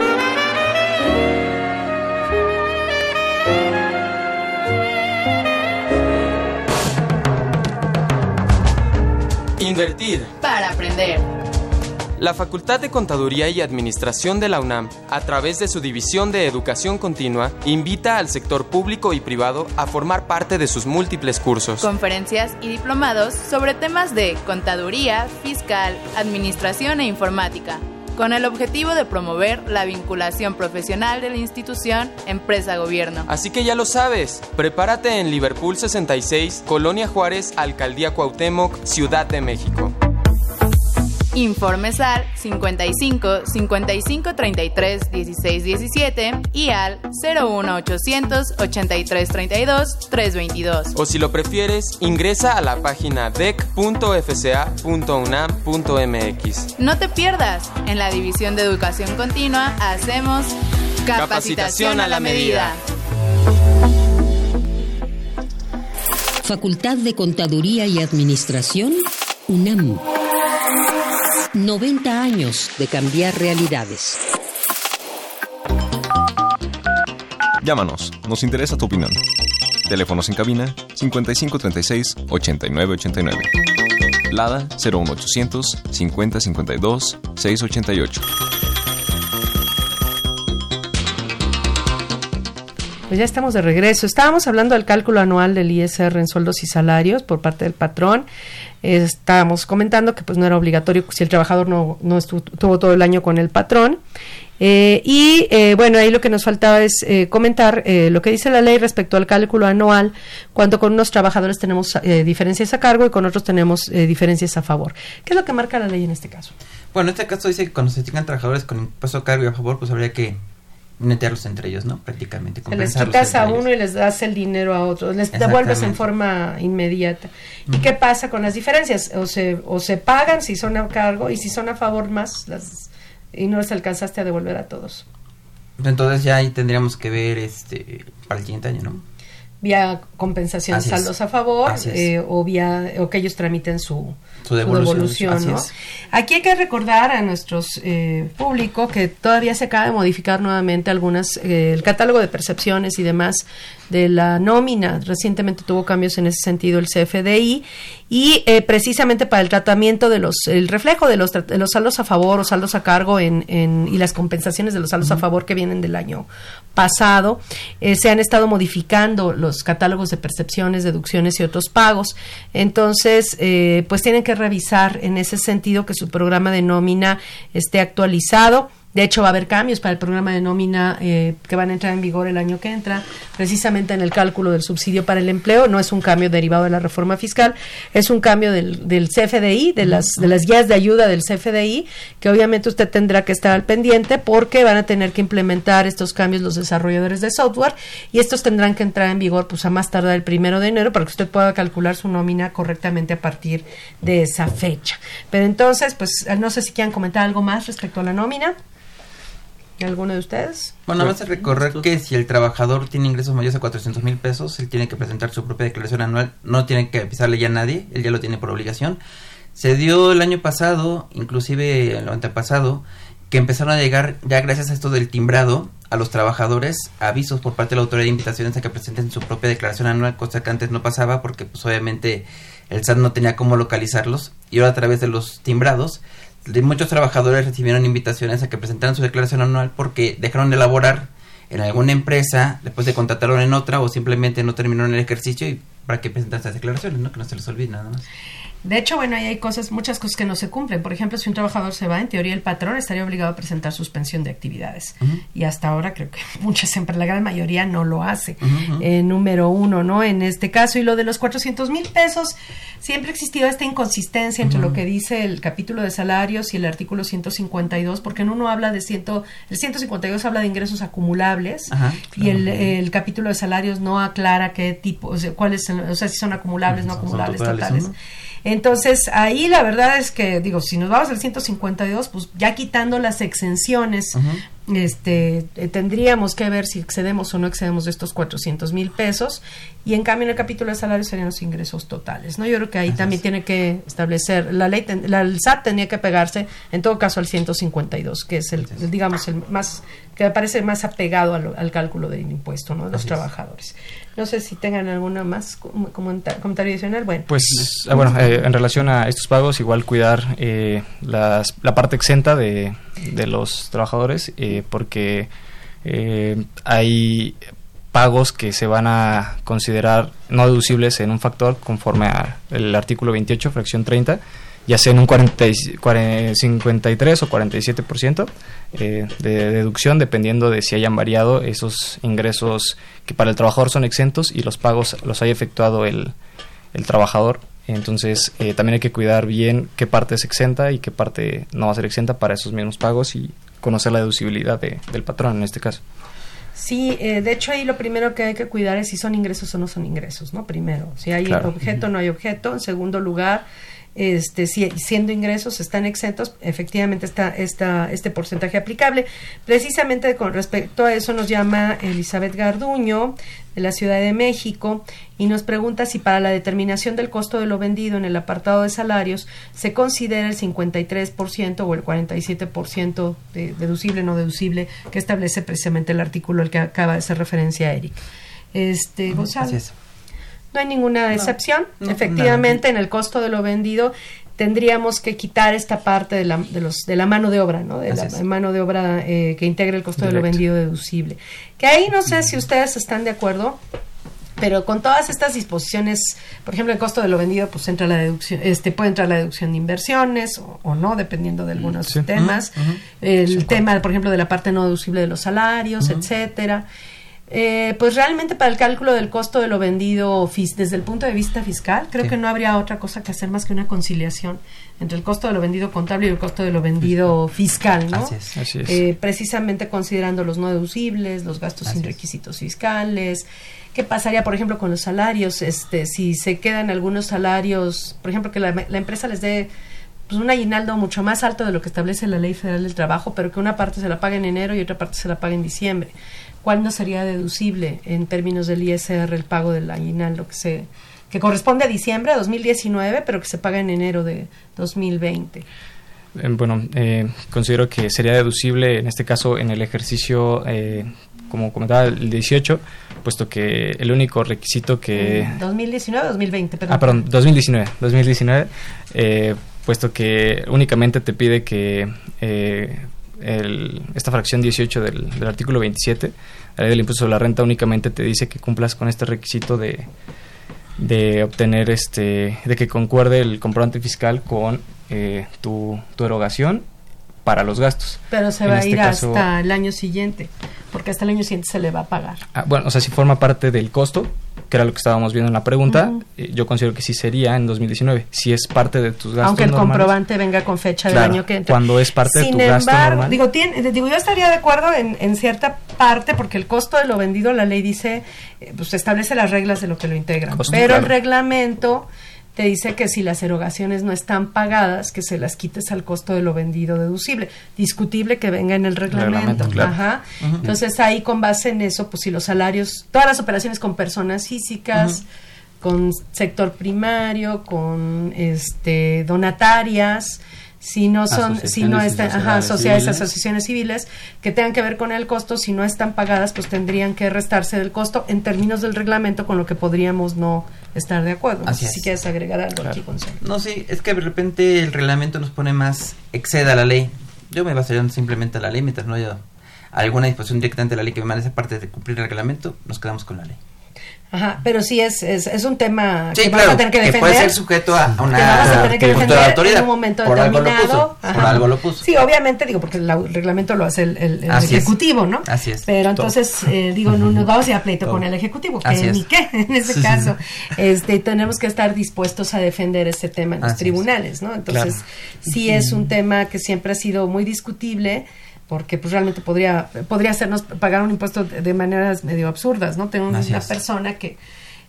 Speaker 5: Para aprender.
Speaker 14: La Facultad de Contaduría y Administración de la UNAM, a través de su División de Educación Continua, invita al sector público y privado a formar parte de sus múltiples cursos.
Speaker 15: Conferencias y diplomados sobre temas de contaduría, fiscal, administración e informática, con el objetivo de promover la vinculación profesional de la institución empresa-gobierno.
Speaker 14: Así que ya lo sabes, prepárate en Liverpool 66, Colonia Juárez, Alcaldía Cuauhtémoc, Ciudad de México.
Speaker 15: Informes al 55 55 33 16 17 y al 01 800 83 32 322.
Speaker 14: O si lo prefieres, ingresa a la página dec.fca.unam.mx.
Speaker 15: No te pierdas, en la División de Educación Continua hacemos capacitación a la medida.
Speaker 16: Facultad de Contaduría y Administración, UNAM. 90 años de cambiar realidades.
Speaker 9: Llámanos, nos interesa tu opinión. Teléfonos en cabina 5536 8989. Lada 01800 5052 688.
Speaker 1: Pues ya estamos de regreso. Estábamos hablando del cálculo anual del ISR en sueldos y salarios por parte del patrón. Estábamos comentando que pues no era obligatorio si el trabajador no, no estuvo todo el año con el patrón. Eh, y eh, bueno, ahí lo que nos faltaba es eh, comentar lo que dice la ley respecto al cálculo anual, cuando con unos trabajadores tenemos diferencias a cargo y con otros tenemos diferencias a favor. ¿Qué es lo que marca la ley en este caso?
Speaker 4: Bueno, en este caso dice que cuando se tengan trabajadores con impuesto a cargo y a favor, pues habría que netearlos entre ellos, ¿no? Prácticamente.
Speaker 1: Se les quitas a
Speaker 4: ellos.
Speaker 1: uno y les das el dinero a otro, les devuelves en forma inmediata. ¿Y qué pasa con las diferencias? O se, o se pagan si son a cargo y si son a favor más las y no les alcanzaste a devolver a todos.
Speaker 4: Entonces ya ahí tendríamos que ver este para el siguiente año, ¿no?
Speaker 1: Vía compensación
Speaker 4: Así es.
Speaker 1: saldos a favor eh, o vía o que ellos tramiten su,
Speaker 4: Su devolución,
Speaker 1: ¿no? Aquí hay que recordar a nuestros eh, público que todavía se acaba de modificar nuevamente algunas eh, el catálogo de percepciones y demás de la nómina. Recientemente tuvo cambios en ese sentido el CFDI y eh, precisamente para el tratamiento de los el reflejo de los, de los saldos a favor o saldos a cargo en, en- y las compensaciones de los saldos a favor que vienen del año pasado eh, se han estado modificando los catálogos de percepciones, deducciones y otros pagos. Entonces, eh, pues tienen que revisar en ese sentido que su programa de nómina esté actualizado. De hecho, va a haber cambios para el programa de nómina eh, que van a entrar en vigor el año que entra, precisamente en el cálculo del subsidio para el empleo. No es un cambio derivado de la reforma fiscal, es un cambio del, del CFDI, de las, de las guías de ayuda del CFDI, que obviamente usted tendrá que estar al pendiente porque van a tener que implementar estos cambios los desarrolladores de software y estos tendrán que entrar en vigor pues a más tardar el primero de enero para que usted pueda calcular su nómina correctamente a partir de esa fecha. Pero entonces, pues no sé si quieran comentar algo más respecto a la nómina. ¿Alguno de ustedes?
Speaker 4: Bueno, nada más a recorrer que si el trabajador tiene ingresos mayores a 400 mil pesos, él tiene que presentar su propia declaración anual, no tiene que avisarle ya a nadie, él ya lo tiene por obligación. Se dio el año pasado, inclusive el antepasado, que empezaron a llegar, ya gracias a esto del timbrado, a los trabajadores avisos por parte de la autoridad de invitaciones a que presenten su propia declaración anual, cosa que antes no pasaba porque pues obviamente el SAT no tenía cómo localizarlos y ahora a través de los timbrados muchos trabajadores recibieron invitaciones a que presentaran su declaración anual porque dejaron de laborar en alguna empresa, después de contrataron en otra o simplemente no terminaron el ejercicio y para que presentan esas declaraciones, ¿no? Que no se les olvide nada más.
Speaker 1: De hecho, bueno, ahí hay cosas, muchas cosas que no se cumplen. Por ejemplo, si un trabajador se va, en teoría el patrón estaría obligado a presentar suspensión de actividades. Y hasta ahora creo que [LAUGHS] muchas, siempre la gran mayoría no lo hace. Eh, número uno, ¿no? En este caso, y lo de los 400 mil pesos, siempre ha existido esta inconsistencia entre lo que dice el capítulo de salarios y el artículo 152, porque en uno habla de ciento, el 152 habla de ingresos acumulables y el, el capítulo de salarios no aclara qué tipo, o sea, cuáles, son- o sea, si son acumulables, no acumulables,
Speaker 2: totales,
Speaker 1: totales. Entonces, ahí la verdad es que, digo, si nos vamos al 152, pues ya quitando las exenciones, este, eh, tendríamos que ver si excedemos o no excedemos de estos 400 mil pesos. Y en cambio, en el capítulo de salarios serían los ingresos totales, ¿no? Yo creo que ahí también tiene que establecer, la ley, ten- la, el SAT tenía que pegarse, en todo caso, al 152, que es el, el, digamos, el más, que me parece más apegado al, al cálculo del impuesto, ¿no? De los trabajadores. No sé si tengan alguna más com- comenta- comentario adicional. Bueno,
Speaker 3: Pues, ah, bueno, eh, en relación a estos pagos, igual cuidar eh, las- la parte exenta de, de los trabajadores, eh, porque eh, hay pagos que se van a considerar no deducibles en un factor conforme al artículo 28, fracción 30, ya sea en un 40, y- cuare- 53 o 47% eh, de deducción, dependiendo de si hayan variado esos ingresos que para el trabajador son exentos y los pagos los haya efectuado el, el trabajador. Entonces, eh, también hay que cuidar bien qué parte es exenta y qué parte no va a ser exenta para esos mismos pagos y conocer la deducibilidad de- del patrón en este caso.
Speaker 1: Sí, eh, de hecho ahí lo primero que hay que cuidar es si son ingresos o no son ingresos, ¿no? Primero, si hay
Speaker 3: Claro.
Speaker 1: objeto o no hay objeto. En segundo lugar, este, si siendo ingresos están exentos, efectivamente está, está este porcentaje aplicable. Precisamente con respecto a eso nos llama Elizabeth Garduño de la Ciudad de México y nos pregunta si para la determinación del costo de lo vendido en el apartado de salarios se considera el 53% o el 47% de deducible no deducible que establece precisamente el artículo al que acaba de hacer referencia Eric. Este, Gonzalo.
Speaker 4: Así es.
Speaker 1: No hay ninguna excepción.
Speaker 4: no,
Speaker 1: Efectivamente, en el costo de lo vendido tendríamos que quitar esta parte de la, de los, de la mano de obra, ¿no? De la mano de obra eh, que integra el costo de lo vendido deducible. Que ahí no sé si ustedes están de acuerdo, pero con todas estas disposiciones, por ejemplo, el costo de lo vendido, pues entra la deducción, este puede entrar la deducción de inversiones o, o no, dependiendo de algunos
Speaker 3: Sí.
Speaker 1: temas. El tema, por ejemplo, de la parte no deducible de los salarios, etcétera. Eh, pues realmente para el cálculo del costo de lo vendido fis- desde el punto de vista fiscal, creo
Speaker 4: Sí.
Speaker 1: que no habría otra cosa que hacer más que una conciliación entre el costo de lo vendido contable y el costo de lo vendido fiscal, ¿no?
Speaker 4: Así es.
Speaker 3: Así es.
Speaker 1: Eh, precisamente considerando los no deducibles, los gastos
Speaker 4: Así
Speaker 1: sin requisitos fiscales. ¿Qué pasaría, por ejemplo, con los salarios? Este, si se quedan algunos salarios, por ejemplo, que la, la empresa les dé pues, un aguinaldo mucho más alto de lo que establece la Ley Federal del Trabajo, pero que una parte se la pague en enero y otra parte se la pague en diciembre. ¿Cuál no sería deducible en términos del ISR el pago del aguinaldo que se que corresponde a diciembre de 2019, pero que se paga en enero de 2020?
Speaker 3: Eh, Bueno, eh, considero que sería deducible en este caso en el ejercicio, eh, como comentaba, el 18, puesto que el único requisito que...
Speaker 1: 2019 2020, perdón.
Speaker 3: Ah, perdón, 2019, 2019, eh, puesto que únicamente te pide que eh, el- esta fracción 18 del, del artículo 27, la ley del impuesto sobre la renta, únicamente te dice que cumplas con este requisito de, de obtener, este, de que concuerde el comprobante fiscal con eh, tu, tu erogación para los gastos.
Speaker 1: Pero se
Speaker 3: En
Speaker 1: va a
Speaker 3: este
Speaker 1: ir
Speaker 3: caso-
Speaker 1: hasta el año siguiente, porque hasta el año siguiente se le va a pagar.
Speaker 3: Ah, bueno, o sea, si forma parte del costo, que era lo que estábamos viendo en la pregunta, eh, yo considero que sí sería en 2019, si es parte de tus gastos
Speaker 1: Aunque el
Speaker 3: normales.
Speaker 1: comprobante venga con fecha
Speaker 3: Claro,
Speaker 1: del año que entra.
Speaker 3: cuando es parte de tu gasto normal.
Speaker 1: Digo, tiene- digo, yo estaría de acuerdo en, en cierta parte, porque el costo de lo vendido, la ley dice, eh, pues establece las reglas de lo que lo integran.
Speaker 3: Costo,
Speaker 1: pero el reglamento te dice que si las erogaciones no están pagadas, que se las quites al costo de lo vendido deducible. Discutible que venga en el reglamento.
Speaker 3: Reglamento, claro.
Speaker 1: Ajá. Entonces ahí con base en eso, pues si los salarios, todas las operaciones con personas físicas, con sector primario, con este donatarias, si no son, si no están, ajá,
Speaker 11: sociedades
Speaker 1: asociaciones civiles que tengan que ver con el costo, si no están pagadas, pues tendrían que restarse del costo en términos del reglamento, con lo que podríamos no estar de acuerdo. No
Speaker 4: Así
Speaker 1: sé si quieres agregar algo aquí, Gonzalo.
Speaker 4: No, sí, es que de repente el reglamento nos pone más, exceda la ley. Yo me basaría simplemente a la ley, mientras no haya alguna disposición directamente de la ley que me mande esa parte de cumplir el reglamento, nos quedamos con la ley.
Speaker 1: Ajá, pero sí es, es, es un tema
Speaker 4: Sí,
Speaker 1: que
Speaker 4: claro,
Speaker 1: vas a tener que
Speaker 4: que
Speaker 1: defender.
Speaker 4: puede ser sujeto a una
Speaker 1: que vas a tener que defender
Speaker 4: de autoridad.
Speaker 1: en un momento
Speaker 4: Por algo lo
Speaker 1: determinado.
Speaker 4: puso, por algo lo puso.
Speaker 1: Sí, obviamente, digo, porque el, reglamento lo hace el, el- el
Speaker 4: Así es.
Speaker 1: ejecutivo, ¿no?
Speaker 4: Así es.
Speaker 1: Pero entonces, eh, digo, no nos vamos a ir a pleito con el ejecutivo, que
Speaker 4: Así es.
Speaker 1: ni qué, [LAUGHS] en ese
Speaker 4: Sí, sí,
Speaker 1: caso. Este, tenemos que estar dispuestos a defender este tema en los
Speaker 4: Así es.
Speaker 1: tribunales, ¿no? Entonces,
Speaker 4: Claro.
Speaker 1: sí es un tema que siempre ha sido muy discutible porque pues realmente podría podría hacernos pagar un impuesto de, de maneras medio absurdas, ¿no? Tengo una persona que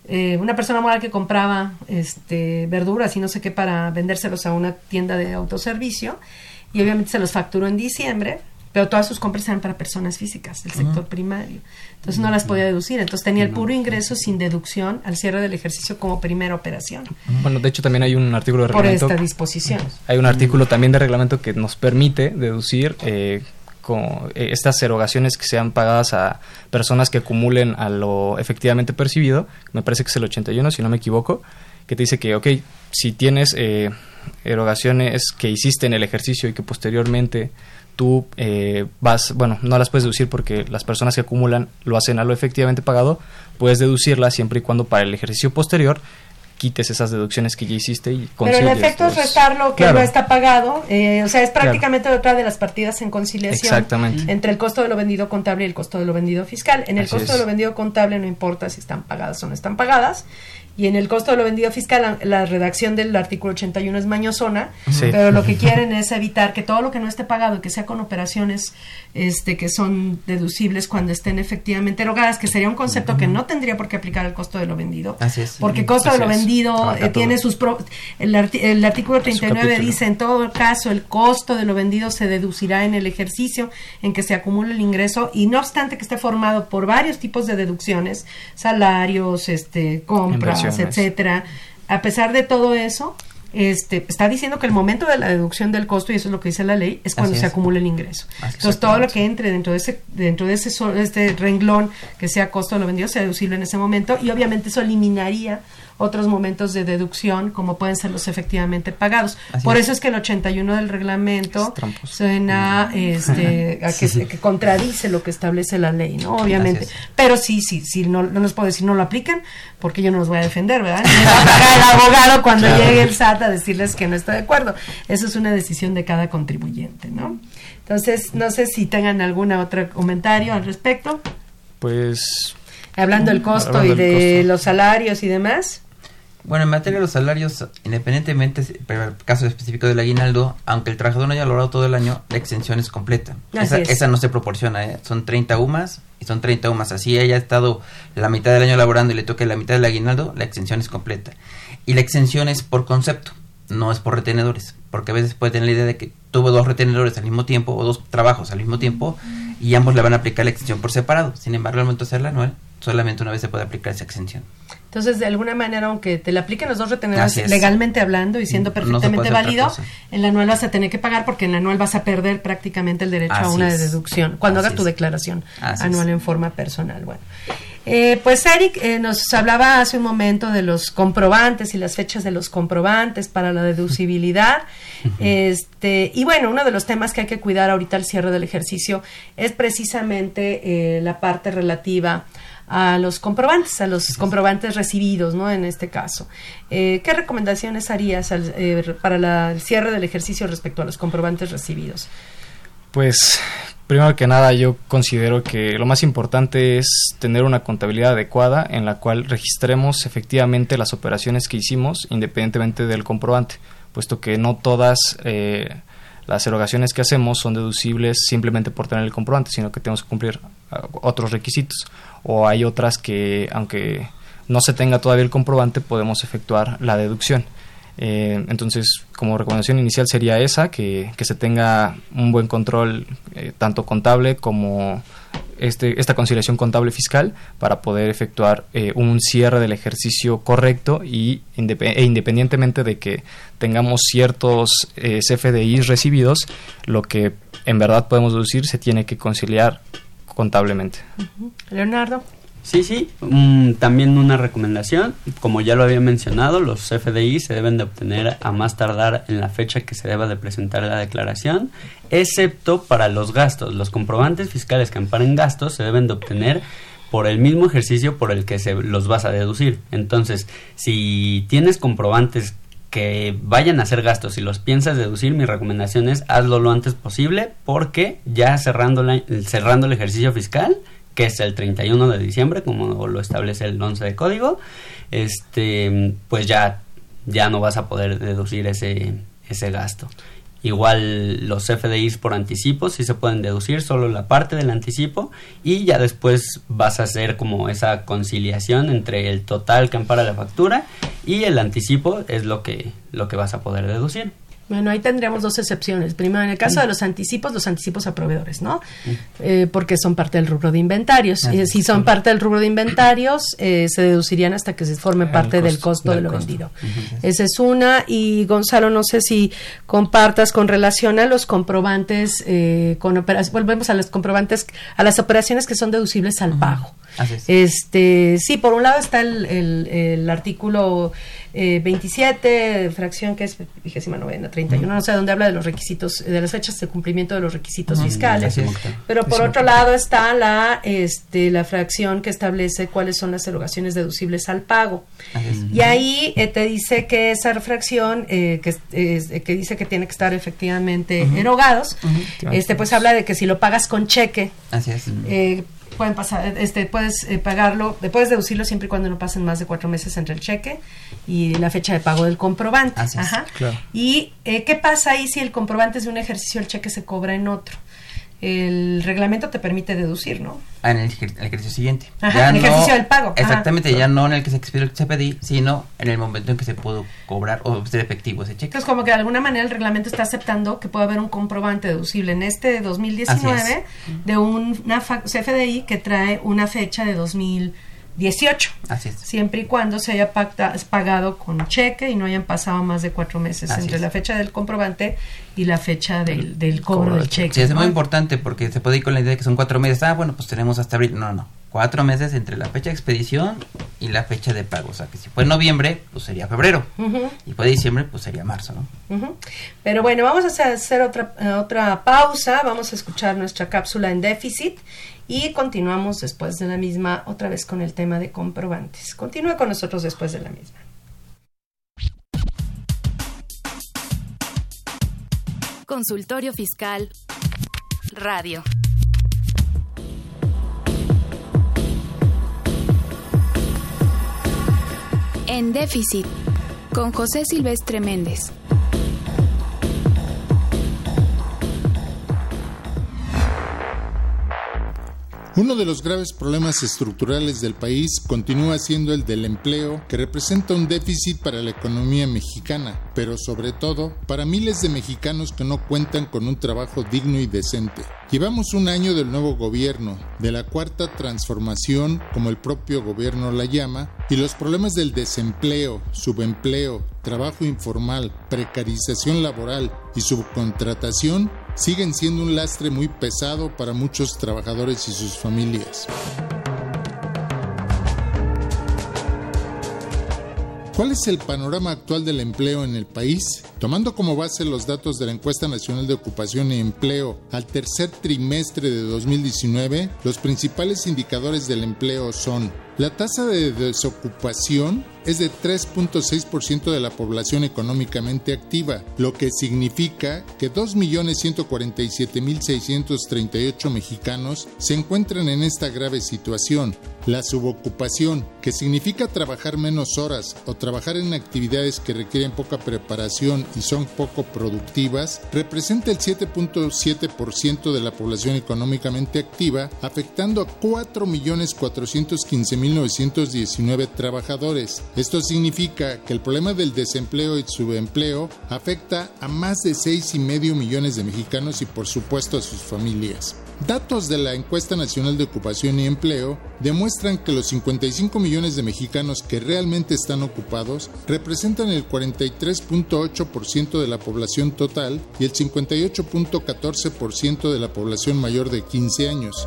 Speaker 1: eh, una persona moral que compraba este verduras y no sé qué para vendérselos a una tienda de autoservicio y obviamente se los facturó en diciembre, pero todas sus compras eran para personas físicas del sector
Speaker 4: Ah.
Speaker 1: primario. Entonces no las podía deducir, entonces tenía el puro ingreso sin deducción al cierre del ejercicio como primera operación
Speaker 3: Bueno, de hecho también hay un artículo de
Speaker 1: por
Speaker 3: reglamento.
Speaker 1: esta disposición.
Speaker 3: Hay un artículo también de reglamento que nos permite deducir eh, con, eh, estas erogaciones que sean pagadas a personas que acumulen a lo efectivamente percibido. Me parece que es el 81, si no me equivoco, que te dice que, ok, si tienes eh, erogaciones que hiciste en el ejercicio y que posteriormente tú eh, vas, bueno, no las puedes deducir porque las personas que acumulan lo hacen a lo efectivamente pagado, puedes deducirlas siempre y cuando para el ejercicio posterior quites esas deducciones que ya hiciste y
Speaker 1: Pero el
Speaker 3: concilies
Speaker 1: efecto es
Speaker 3: los-
Speaker 1: restar lo que
Speaker 3: Claro.
Speaker 1: no está pagado, eh, o sea, es
Speaker 3: Claro.
Speaker 1: prácticamente otra de las partidas en conciliación
Speaker 3: Exactamente.
Speaker 1: entre el costo de lo vendido contable y el costo de lo vendido fiscal. En el
Speaker 3: Así
Speaker 1: costo
Speaker 3: es.
Speaker 1: de lo vendido contable no importa si están pagadas o no están pagadas. Y en el costo de lo vendido fiscal, la, la redacción del artículo 81 es mañosona,
Speaker 3: Sí.
Speaker 1: pero lo que quieren es evitar que todo lo que no esté pagado, que sea con operaciones este, que son deducibles cuando estén efectivamente erogadas, que sería un concepto que no tendría por qué aplicar al costo de lo vendido.
Speaker 4: Así es.
Speaker 1: Porque costo
Speaker 4: Así
Speaker 1: de lo
Speaker 4: es.
Speaker 1: vendido
Speaker 4: Abarca
Speaker 1: eh, tiene sus pro- el, arti- el artículo 39
Speaker 4: capítulo.
Speaker 1: dice en todo caso el costo de lo vendido se deducirá en el ejercicio en que se acumula el ingreso y no obstante que esté formado por varios tipos de deducciones salarios este compras Etcétera a pesar de todo eso este, está diciendo que el momento de la deducción del costo, y eso es lo que dice la ley, es cuando
Speaker 4: Así
Speaker 1: se
Speaker 4: es.
Speaker 1: acumula el ingreso.
Speaker 4: Así
Speaker 1: Entonces, todo lo que entre dentro de ese, dentro de ese este renglón que sea costo de lo vendido, sea deducible en ese momento, y obviamente eso eliminaría otros momentos de deducción, como pueden ser los efectivamente pagados.
Speaker 4: Así
Speaker 1: Por
Speaker 4: es.
Speaker 1: eso es que el 81 del reglamento suena este, [LAUGHS] a que,
Speaker 4: Sí, sí.
Speaker 1: que contradice lo que establece la ley, ¿no? Obviamente. Pero sí, sí, sí, no, no les puedo decir no lo aplican, porque yo no los voy a defender, ¿verdad? [LAUGHS] Me va a pagar el abogado cuando
Speaker 4: Claro.
Speaker 1: llegue el SAT a decirles que no está de acuerdo. Eso es una decisión de cada contribuyente, ¿no? Entonces, no sé si tengan algún otro comentario al respecto,
Speaker 3: Pues
Speaker 1: hablando del costo
Speaker 3: Hablando
Speaker 1: y
Speaker 3: del
Speaker 1: de
Speaker 3: costo.
Speaker 1: los salarios y demás.
Speaker 4: Bueno, en materia de los salarios, independientemente, pero el caso específico del aguinaldo, aunque el trabajador no haya logrado todo el año, la exención es completa. Esa,
Speaker 1: es.
Speaker 4: esa no se proporciona, ¿eh? son 30 UMAS y son 30 UMAS. Así haya estado la mitad del año laborando y le toque la mitad del aguinaldo, la exención es completa. Y la exención es por concepto, no es por retenedores, porque a veces puede tener la idea de que tuvo dos retenedores al mismo tiempo o dos trabajos al mismo tiempo y ambos le van a aplicar la exención por separado. Sin embargo, al momento de hacerla anual, solamente una vez se puede aplicar esa exención.
Speaker 1: Entonces, de alguna manera, aunque te le apliquen los dos retenedores legalmente hablando y siendo perfectamente válido, en la anual vas a tener que pagar porque en la anual vas a perder prácticamente el derecho a una
Speaker 4: es.
Speaker 1: deducción cuando
Speaker 4: Así
Speaker 1: haga tu declaración anual
Speaker 4: es.
Speaker 1: en forma personal. Bueno, eh, pues Eric eh, nos hablaba hace un momento de los comprobantes y las fechas de los comprobantes para la deducibilidad. [LAUGHS] este Y bueno, uno de los temas que hay que cuidar ahorita al cierre del ejercicio es precisamente eh, la parte relativa a los comprobantes, a los comprobantes recibidos, ¿no? En este caso. Eh, ¿Qué recomendaciones harías al- eh, para el cierre del ejercicio respecto a los comprobantes recibidos?
Speaker 3: Pues primero que nada yo considero que lo más importante es tener una contabilidad adecuada en la cual registremos efectivamente las operaciones que hicimos independientemente del comprobante, puesto que no todas eh, las erogaciones que hacemos son deducibles simplemente por tener el comprobante, sino que tenemos que cumplir ah, otros requisitos. O hay otras que, aunque no se tenga todavía el comprobante, podemos efectuar la deducción. Eh, entonces, como recomendación inicial sería esa, que, que se tenga un buen control eh, tanto contable como este, esta conciliación contable fiscal para poder efectuar eh, un cierre del ejercicio correcto y e independientemente de que tengamos ciertos eh, CFDIs recibidos, lo que en verdad podemos deducir se tiene que conciliar contablemente.
Speaker 1: Leonardo.
Speaker 11: Sí, sí. Mm, también una recomendación, como ya lo había mencionado, los FDI se deben de obtener a más tardar en la fecha que se deba de presentar la declaración, excepto para los gastos. Los comprobantes fiscales que amparen gastos se deben de obtener por el mismo ejercicio por el que se los vas a deducir. Entonces, si tienes comprobantes que vayan a hacer gastos y los piensas deducir, mi recomendación es hazlo lo antes posible porque ya cerrando, la, cerrando el ejercicio fiscal, que es el 31 de diciembre, como lo establece el 11 de código, este, pues ya, ya no vas a poder deducir ese, ese gasto. Igual los FDIs por anticipo sí se pueden deducir solo la parte del anticipo y ya después vas a hacer como esa conciliación entre el total que ampara la factura y el anticipo es lo que, lo que vas a poder deducir.
Speaker 1: Bueno, ahí tendríamos dos excepciones. Primero, en el caso de los anticipos, los anticipos a proveedores, ¿no? Eh, porque son parte del rubro de inventarios. Eh, si son parte del rubro de inventarios, eh, se deducirían hasta que se forme parte del costo de lo vendido. Esa es una. Y Gonzalo, no sé si compartas con relación a los comprobantes, con volvemos a los comprobantes, a las operaciones que son deducibles al pago. Este, sí, por un lado está el, el artículo eh, 27, fracción que es vigésima novena, 31, no sé, donde habla de los requisitos, de las fechas de cumplimiento de los requisitos fiscales. Pero por otro lado está la, este, la fracción que establece cuáles son las erogaciones deducibles al pago. Y ahí eh, te dice que esa fracción, eh, que, que dice que tiene que estar efectivamente erogados, este pues habla de que si lo pagas con cheque,
Speaker 4: Así es.
Speaker 1: Eh, pueden pasar, este, puedes eh, pagarlo, puedes deducirlo siempre y cuando no pasen más de cuatro meses entre el cheque y la fecha de pago del comprobante. Ajá. Y eh, qué pasa ahí si el comprobante es de un ejercicio, el cheque se cobra en otro el reglamento te permite deducir, ¿no?
Speaker 4: Ah, en el, ejercicio siguiente.
Speaker 1: Ajá, en el ejercicio del pago.
Speaker 4: Exactamente, ya no en el que se expidió el CPDI, sino en el momento en que se pudo cobrar o ser efectivo ese cheque.
Speaker 1: Entonces, como que de alguna manera el reglamento está aceptando que puede haber un comprobante deducible en este 2019 de una CFDI que trae una fecha de 2000 18.
Speaker 4: Así es.
Speaker 1: Siempre y cuando se haya pagado con cheque y no hayan pasado más de cuatro meses entre la fecha del comprobante y la fecha del, del cobro del cheque.
Speaker 4: Sí, es muy importante porque se puede ir con la idea de que son cuatro meses. Ah, bueno, pues tenemos hasta abril. No, no. Cuatro meses entre la fecha de expedición y la fecha de pago. O sea, que si fue noviembre, pues sería febrero. Y fue diciembre, pues sería marzo,
Speaker 1: ¿no? Pero bueno, vamos a hacer otra, otra pausa. Vamos a escuchar nuestra cápsula en déficit y continuamos después de la misma otra vez con el tema de comprobantes. Continúa con nosotros después de la misma.
Speaker 12: Consultorio Fiscal Radio. En déficit con José Silvestre Méndez.
Speaker 17: Uno de los graves problemas estructurales del país continúa siendo el del empleo, que representa un déficit para la economía mexicana, pero sobre todo para miles de mexicanos que no cuentan con un trabajo digno y decente. Llevamos un año del nuevo gobierno, de la cuarta transformación, como el propio gobierno la llama, y los problemas del desempleo, subempleo, trabajo informal, precarización laboral y subcontratación siguen siendo un lastre muy pesado para muchos trabajadores y sus familias. ¿Cuál es el panorama actual del empleo en el país? Tomando como base los datos de la Encuesta Nacional de Ocupación y Empleo al tercer trimestre de 2019, los principales indicadores del empleo son la tasa de desocupación es de 3.6% de la población económicamente activa, lo que significa que 2.147.638 mexicanos se encuentran en esta grave situación. La subocupación, que significa trabajar menos horas o trabajar en actividades que requieren poca preparación y son poco productivas, representa el 7.7% de la población económicamente activa, afectando a 4.415.000 1919 trabajadores. Esto significa que el problema del desempleo y subempleo afecta a más de 6,5 millones de mexicanos y por supuesto a sus familias. Datos de la Encuesta Nacional de Ocupación y Empleo demuestran que los 55 millones de mexicanos que realmente están ocupados representan el 43.8% de la población total y el 58.14% de la población mayor de 15 años.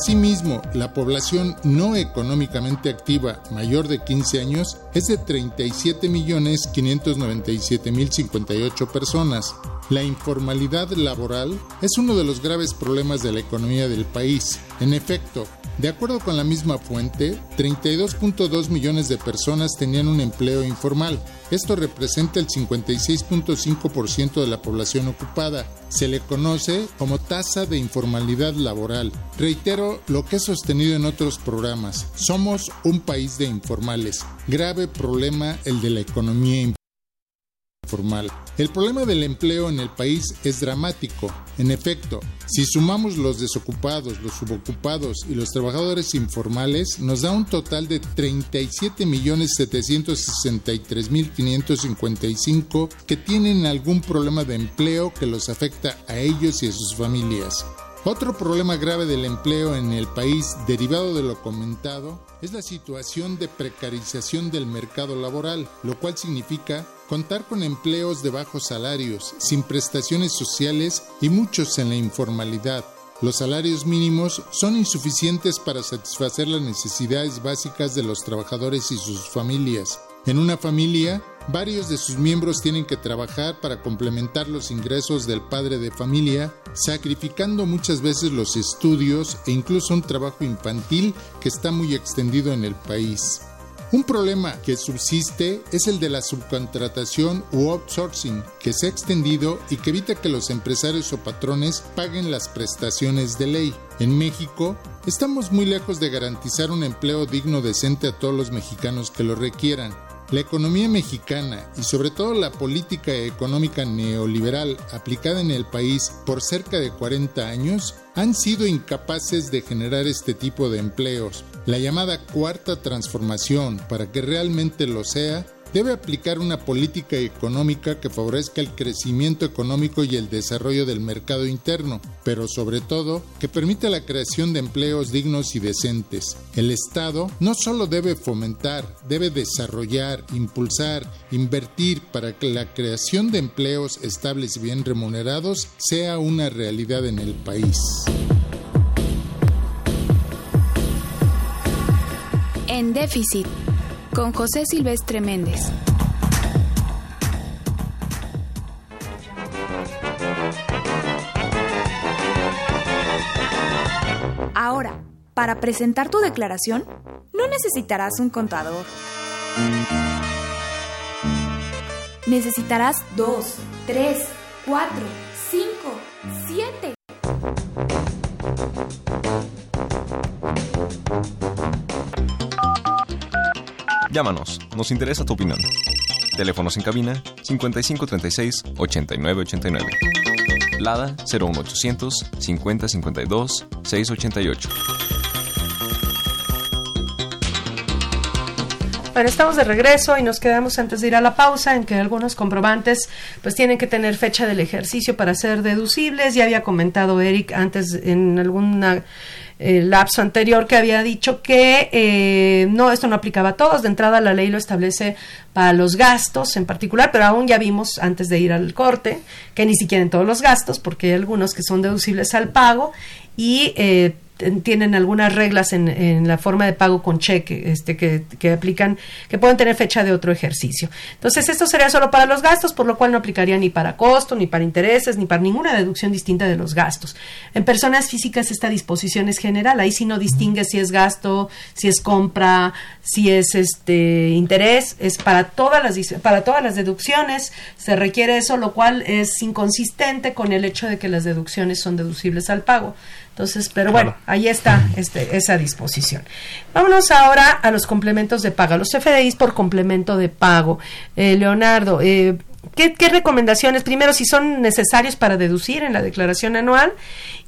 Speaker 17: Asimismo, la población no económicamente activa mayor de 15 años es de 37.597.058 personas. La informalidad laboral es uno de los graves problemas de la economía del país. En efecto, de acuerdo con la misma fuente, 32.2 millones de personas tenían un empleo informal. Esto representa el 56.5% de la población ocupada. Se le conoce como tasa de informalidad laboral. Reitero lo que he sostenido en otros programas. Somos un país de informales. Grave problema el de la economía informal formal. El problema del empleo en el país es dramático. En efecto, si sumamos los desocupados, los subocupados y los trabajadores informales, nos da un total de 37.763.555 que tienen algún problema de empleo que los afecta a ellos y a sus familias. Otro problema grave del empleo en el país, derivado de lo comentado, es la situación de precarización del mercado laboral, lo cual significa contar con empleos de bajos salarios, sin prestaciones sociales y muchos en la informalidad. Los salarios mínimos son insuficientes para satisfacer las necesidades básicas de los trabajadores y sus familias. En una familia, varios de sus miembros tienen que trabajar para complementar los ingresos del padre de familia, sacrificando muchas veces los estudios e incluso un trabajo infantil que está muy extendido en el país. Un problema que subsiste es el de la subcontratación u outsourcing, que se ha extendido y que evita que los empresarios o patrones paguen las prestaciones de ley. En México, estamos muy lejos de garantizar un empleo digno decente a todos los mexicanos que lo requieran. La economía mexicana y sobre todo la política económica neoliberal aplicada en el país por cerca de 40 años han sido incapaces de generar este tipo de empleos. La llamada cuarta transformación, para que realmente lo sea, debe aplicar una política económica que favorezca el crecimiento económico y el desarrollo del mercado interno, pero sobre todo que permita la creación de empleos dignos y decentes. El Estado no solo debe fomentar, debe desarrollar, impulsar, invertir para que la creación de empleos estables y bien remunerados sea una realidad en el país.
Speaker 7: En déficit con José Silvestre Méndez. Ahora, para presentar tu declaración, no necesitarás un contador. Necesitarás dos, tres, cuatro,
Speaker 9: Llámanos, nos interesa tu opinión. Teléfonos en cabina 5536 8989. Lada 01800 5052 688.
Speaker 1: Bueno, estamos de regreso y nos quedamos antes de ir a la pausa en que algunos comprobantes pues tienen que tener fecha del ejercicio para ser deducibles. Ya había comentado Eric antes en alguna el lapso anterior que había dicho que eh, no, esto no aplicaba a todos. De entrada la ley lo establece para los gastos en particular, pero aún ya vimos antes de ir al corte que ni siquiera en todos los gastos, porque hay algunos que son deducibles al pago y eh, tienen algunas reglas en, la forma de pago con cheque este, que, que, aplican, que pueden tener fecha de otro ejercicio. Entonces, esto sería solo para los gastos, por lo cual no aplicaría ni para costo, ni para intereses, ni para ninguna deducción distinta de los gastos. En personas físicas esta disposición es general, ahí sí no distingue si es gasto, si es compra, si es este interés, es para todas las para todas las deducciones se requiere eso, lo cual es inconsistente con el hecho de que las deducciones son deducibles al pago. Entonces, pero bueno, ahí está este, esa disposición. Vámonos ahora a los complementos de pago, los FDIs por complemento de pago. Eh, Leonardo, eh, ¿qué, ¿qué, recomendaciones, primero, si son necesarios para deducir en la declaración anual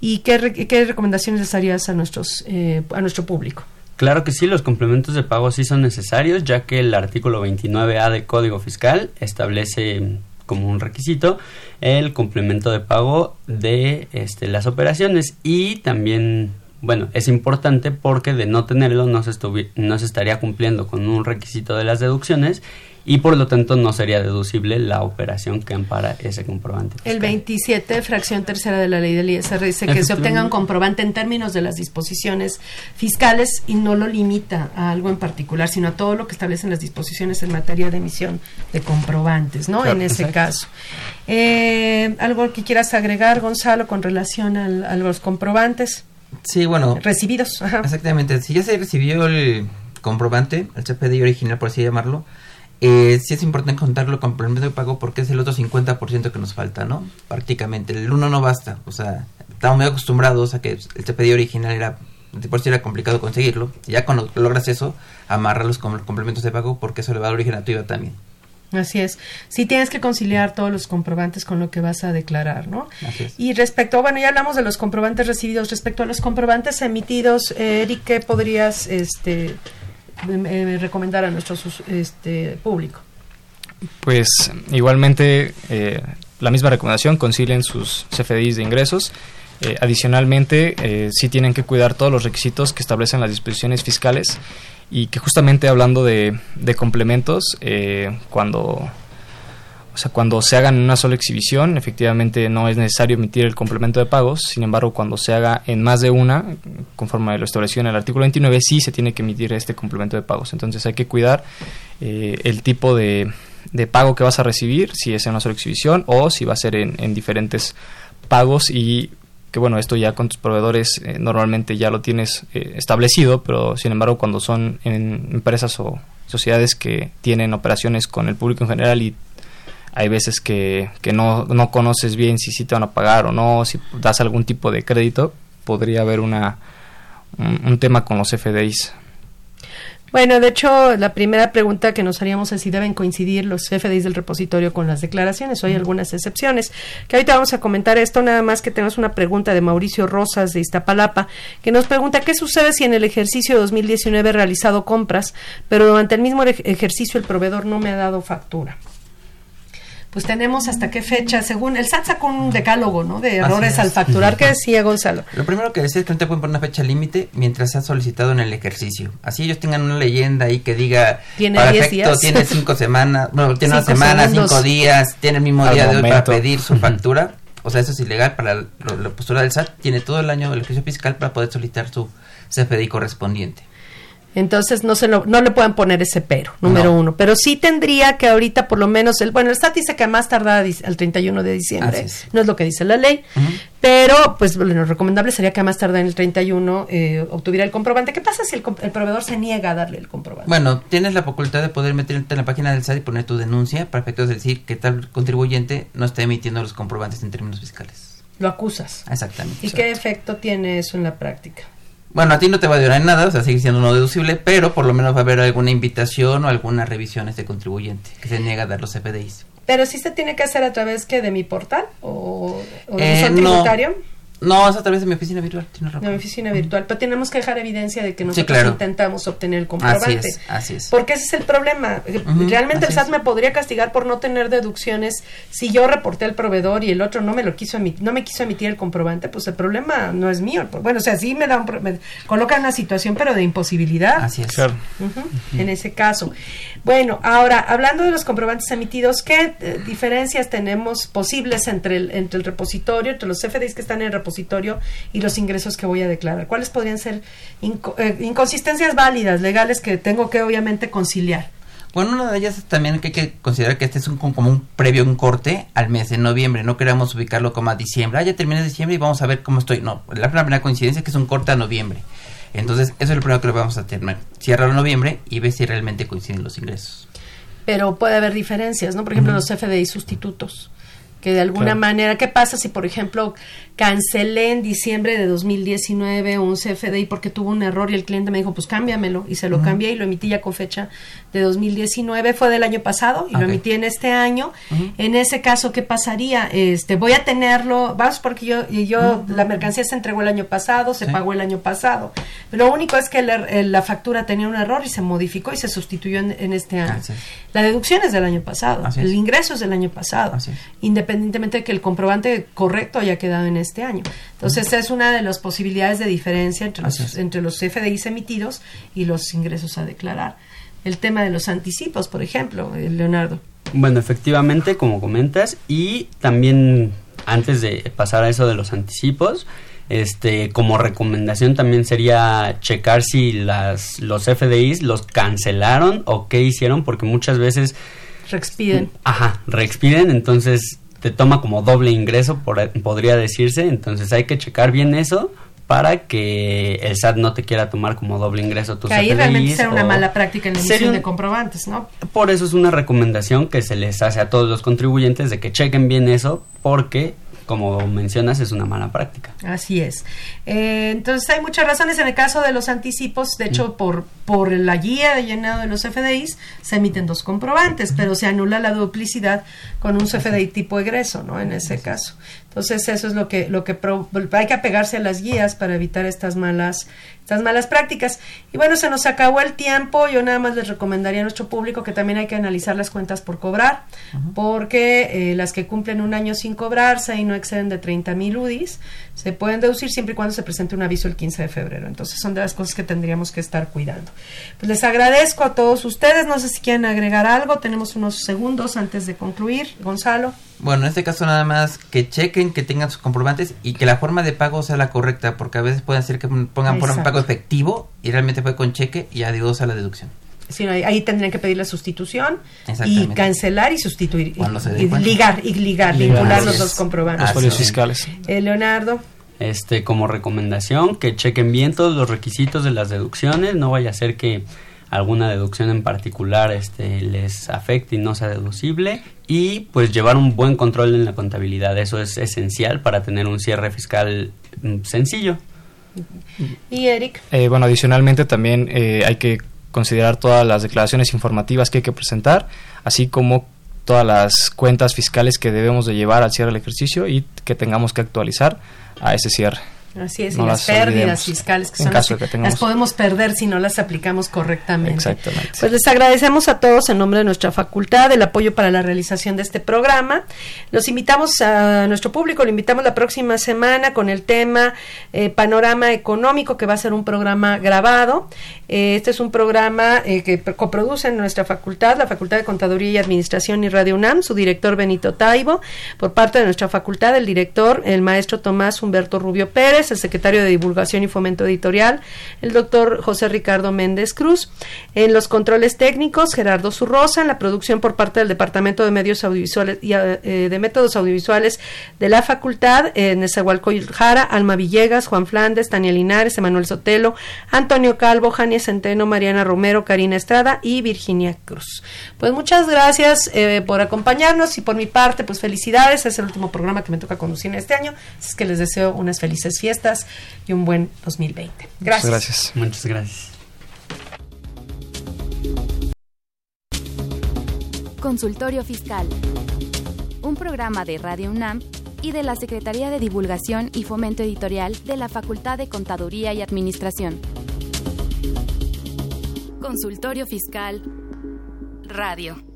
Speaker 1: y qué, qué recomendaciones harías a, nuestros, eh, a nuestro público?
Speaker 11: Claro que sí, los complementos de pago sí son necesarios, ya que el artículo 29A del Código Fiscal establece como un requisito el complemento de pago de este, las operaciones. Y también Bueno, es importante porque de no tenerlo no se, no se estaría cumpliendo con un requisito de las deducciones y por lo tanto no sería deducible la operación que ampara ese comprobante.
Speaker 1: El 27, fracción tercera de la ley del ISR, dice que se obtenga un comprobante en términos de las disposiciones fiscales y no lo limita a algo en particular, sino a todo lo que establecen las disposiciones en materia de emisión de comprobantes, ¿no?
Speaker 4: Claro,
Speaker 1: en ese
Speaker 4: exacto.
Speaker 1: caso. Eh, ¿Algo que quieras agregar, Gonzalo, con relación al- a los comprobantes
Speaker 4: Sí, bueno.
Speaker 1: recibidos? Ajá.
Speaker 4: Exactamente. Si ya se recibió el comprobante, el CPDI original, por así llamarlo, eh, sí es importante contarlo con complemento de pago porque es el otro 50% que nos falta, ¿no? Prácticamente. El uno no basta. O sea, estamos muy acostumbrados a que el CPDI original era, de por sí era complicado conseguirlo. Ya cuando logras eso, amarrarlos con los complementos de pago porque eso le va a dar origen a tu IVA también.
Speaker 1: Así es. Sí tienes que conciliar todos los comprobantes con lo que vas a declarar, ¿no?
Speaker 4: Así es.
Speaker 1: Y respecto, bueno, ya hablamos de los comprobantes recibidos. Respecto a los comprobantes emitidos, eh, Eric, ¿qué podrías este, eh, recomendar a nuestro este, público?
Speaker 3: Pues igualmente eh, la misma recomendación, concilien sus CFDIs de ingresos. Eh, adicionalmente, eh, sí tienen que cuidar todos los requisitos que establecen las disposiciones fiscales y que justamente hablando de, de complementos, eh, cuando, o sea, cuando se hagan en una sola exhibición, efectivamente no es necesario emitir el complemento de pagos, sin embargo, cuando se haga en más de una, conforme lo establecido en el artículo 29, sí se tiene que emitir este complemento de pagos. Entonces hay que cuidar eh, el tipo de, pago que vas a recibir, si es en una sola exhibición o si va a ser en, en diferentes pagos y que bueno, esto ya con tus proveedores eh, normalmente ya lo tienes eh, establecido, pero sin embargo cuando son en empresas o sociedades que tienen operaciones con el público en general y hay veces que, que no, no conoces bien si sí te van a pagar o no, si das algún tipo de crédito, podría haber una, un, un tema con los FDIs.
Speaker 1: Bueno, de hecho, la primera pregunta que nos haríamos es si deben coincidir los FDIs del repositorio con las declaraciones. Hay algunas excepciones. Que ahorita vamos a comentar esto, nada más que tenemos una pregunta de Mauricio Rosas de Iztapalapa, que nos pregunta qué sucede si en el ejercicio 2019 he realizado compras, pero durante el mismo ej- ejercicio el proveedor no me ha dado factura. Pues tenemos hasta qué fecha, según el SAT sacó un decálogo, ¿no? De errores
Speaker 4: es.
Speaker 1: al facturar. ¿Qué decía Gonzalo?
Speaker 4: Lo primero que decía es que no te pueden poner una fecha límite mientras sea solicitado en el ejercicio. Así ellos tengan una leyenda ahí que diga,
Speaker 1: Tiene
Speaker 4: para
Speaker 1: 10
Speaker 4: efecto,
Speaker 1: días.
Speaker 4: tiene cinco semanas, bueno, tiene una
Speaker 1: Cinco
Speaker 4: semana,
Speaker 1: segundos.
Speaker 4: cinco días, tiene el mismo
Speaker 3: Al
Speaker 4: día de hoy para pedir su factura. O sea, eso es ilegal para la, la postura del SAT. Tiene todo el año el ejercicio fiscal para poder solicitar su CFDI correspondiente.
Speaker 1: Entonces no se lo, no le pueden poner ese pero, número
Speaker 4: No.
Speaker 1: uno. Pero sí tendría que ahorita por lo menos, el, bueno, el SAT dice que a más tardar al 31 de diciembre, no es lo que dice la ley, pero pues bueno, lo recomendable sería que a más tardar en el 31 eh, obtuviera el comprobante. ¿Qué pasa si el proveedor se niega a darle el comprobante?
Speaker 4: Bueno, tienes la facultad de poder meterte en la página del SAT y poner tu denuncia para efectos de decir que tal contribuyente no está emitiendo los comprobantes en términos fiscales.
Speaker 1: Lo acusas.
Speaker 4: Exactamente.
Speaker 1: ¿Y qué efecto tiene eso en la práctica?
Speaker 4: Bueno, a ti no te va a ayudar en nada, o sea, sigue siendo no deducible, pero por lo menos va a haber alguna invitación o alguna revisión a este contribuyente que se niega a dar los CFDIs.
Speaker 1: Pero sí se tiene que hacer a través que de mi portal o, o de
Speaker 4: Eh, no.
Speaker 1: tributario.
Speaker 4: No, es a través de mi oficina virtual.
Speaker 1: de
Speaker 4: razón.
Speaker 1: mi oficina virtual, pero tenemos que dejar evidencia de que
Speaker 4: Sí,
Speaker 1: nosotros
Speaker 4: claro.
Speaker 1: intentamos obtener el comprobante.
Speaker 4: Así es, así es.
Speaker 1: Porque ese es el problema. Realmente el SAT
Speaker 4: es.
Speaker 1: me podría castigar por no tener deducciones si yo reporté al proveedor y el otro no me lo quiso emitir, no me quiso emitir el comprobante, pues el problema no es mío. Bueno, o sea, sí me da un me coloca en una situación pero de imposibilidad.
Speaker 4: Así es.
Speaker 1: En ese caso. Bueno, ahora, hablando de los comprobantes emitidos, ¿qué eh, diferencias tenemos posibles entre el, entre el repositorio, entre los CFDIs que están en el repositorio y los ingresos que voy a declarar? ¿Cuáles podrían ser inco- eh, inconsistencias válidas, legales, que tengo que obviamente conciliar?
Speaker 4: Bueno, una de ellas es también que hay que considerar que este es un, como un previo, un corte al mes de noviembre. No queremos ubicarlo como a diciembre. Ah, ya terminé diciembre y vamos a ver cómo estoy. No, la primera coincidencia es que es un corte a noviembre. Entonces, eso es lo primero que lo vamos a tener. Cierra en noviembre y ve si realmente coinciden los ingresos.
Speaker 1: Pero puede haber diferencias, ¿no? Por ejemplo, los CFDI sustitutos. Que de alguna
Speaker 4: Claro.
Speaker 1: manera, ¿qué pasa si, por ejemplo, cancelé en diciembre de 2019 un CFDI porque tuvo un error y el cliente me dijo, pues cámbiamelo? Y se lo
Speaker 4: Ujú.
Speaker 1: cambié y lo emití ya con fecha de 2019. Fue del año pasado y lo emití en este año. En ese caso, ¿qué pasaría? Este, voy a tenerlo, vas porque yo, y yo la mercancía se entregó el año pasado, se
Speaker 4: Sí.
Speaker 1: pagó el año pasado. Lo único es que el er- el- la factura tenía un error y se modificó y se sustituyó en, en este año.
Speaker 4: Así.
Speaker 1: La deducción es del año pasado, el ingreso es del año pasado. Independientemente de que el comprobante correcto haya quedado en este año. Entonces, esa es una de las posibilidades de diferencia entre los, entre los FDIs emitidos y los ingresos a declarar. El tema de los anticipos, por ejemplo, eh, Leonardo.
Speaker 11: Bueno, efectivamente, como comentas, y también antes de pasar a eso de los anticipos, este, como recomendación también sería checar si las, los FDIs los cancelaron o qué hicieron, porque muchas veces...
Speaker 1: Reexpiden.
Speaker 11: Ajá, reexpiden, entonces te toma como doble ingreso, por, podría decirse, entonces hay que checar bien eso para que el SAT no te quiera tomar como doble ingreso tus
Speaker 1: que ahí realmente será una mala práctica en la emisión de comprobantes, ¿no?
Speaker 11: Por eso es una recomendación que se les hace a todos los contribuyentes de que chequen bien eso porque como mencionas, es una mala práctica.
Speaker 1: Así es. Eh, entonces hay muchas razones en el caso de los anticipos. De hecho, por, por la guía de llenado de los FDIs se emiten dos comprobantes, pero se anula la duplicidad con un CFDI tipo egreso, ¿no? En ese caso. Entonces eso es lo que lo que hay que apegarse a las guías para evitar estas malas estas malas prácticas. Y bueno, se nos acabó el tiempo. Yo nada más les recomendaría a nuestro público que también hay que analizar las cuentas por cobrar, porque eh, las que cumplen un año sin cobrarse y no exceden de 30 mil UDIs, se pueden deducir siempre y cuando se presente un aviso el 15 de febrero. Entonces son de las cosas que tendríamos que estar cuidando. Pues les agradezco a todos ustedes. No sé si quieren agregar algo. Tenemos unos segundos antes de concluir. Gonzalo.
Speaker 4: Bueno, en este caso nada más que chequen, que tengan sus comprobantes y que la forma de pago sea la correcta, porque a veces pueden ser que pongan por un pago efectivo y realmente fue con cheque y adiós a la deducción.
Speaker 1: Sí, ahí, tendrían que pedir la sustitución y cancelar y sustituir. Y, ligar, y ligar, vincular los dos comprobantes.
Speaker 3: Los fiscales.
Speaker 1: Eh, Leonardo.
Speaker 11: Este, como recomendación, que chequen bien todos los requisitos de las deducciones, no vaya a ser que alguna deducción en particular este, les afecte y no sea deducible y pues llevar un buen control en la contabilidad. Eso es esencial para tener un cierre fiscal mm, sencillo.
Speaker 1: ¿Y Eric?
Speaker 3: Eh, bueno, adicionalmente también eh, hay que considerar todas las declaraciones informativas que hay que presentar, así como todas las cuentas fiscales que debemos de llevar al cierre del ejercicio y que tengamos que actualizar a ese cierre.
Speaker 1: Así es, y las, pérdidas fiscales que son las, que las podemos perder si no las aplicamos correctamente.
Speaker 3: Exactamente.
Speaker 1: Pues les agradecemos a todos en nombre de nuestra facultad el apoyo para la realización de este programa. Los invitamos a nuestro público, lo invitamos la próxima semana con el tema eh, Panorama Económico, que va a ser un programa grabado. Eh, este es un programa eh, que coproduce en nuestra facultad, la Facultad de Contaduría y Administración y Radio UNAM, su director Benito Taibo, por parte de nuestra facultad, el director, el maestro Tomás Humberto Rubio Pérez, el secretario de Divulgación y Fomento Editorial, el doctor José Ricardo Méndez Cruz. En los controles técnicos, Gerardo Zurrosa, en la producción por parte del Departamento de Medios Audiovisuales y eh, de Métodos Audiovisuales de la Facultad, en Nezahualcóyotl Jara, Alma Villegas, Juan Flandes, Tania Linares, Emanuel Sotelo, Antonio Calvo, Jania Centeno, Mariana Romero, Karina Estrada y Virginia Cruz. Pues muchas gracias eh, por acompañarnos y por mi parte, pues felicidades. Es el último programa que me toca conducir este año. Así es que les deseo unas felices fiestas y un buen 2020. Gracias.
Speaker 3: Muchas gracias.
Speaker 11: Muchas gracias.
Speaker 12: Consultorio Fiscal. Un programa de Radio UNAM y de la Secretaría de Divulgación y Fomento Editorial de la Facultad de Contaduría y Administración. Consultorio Fiscal Radio.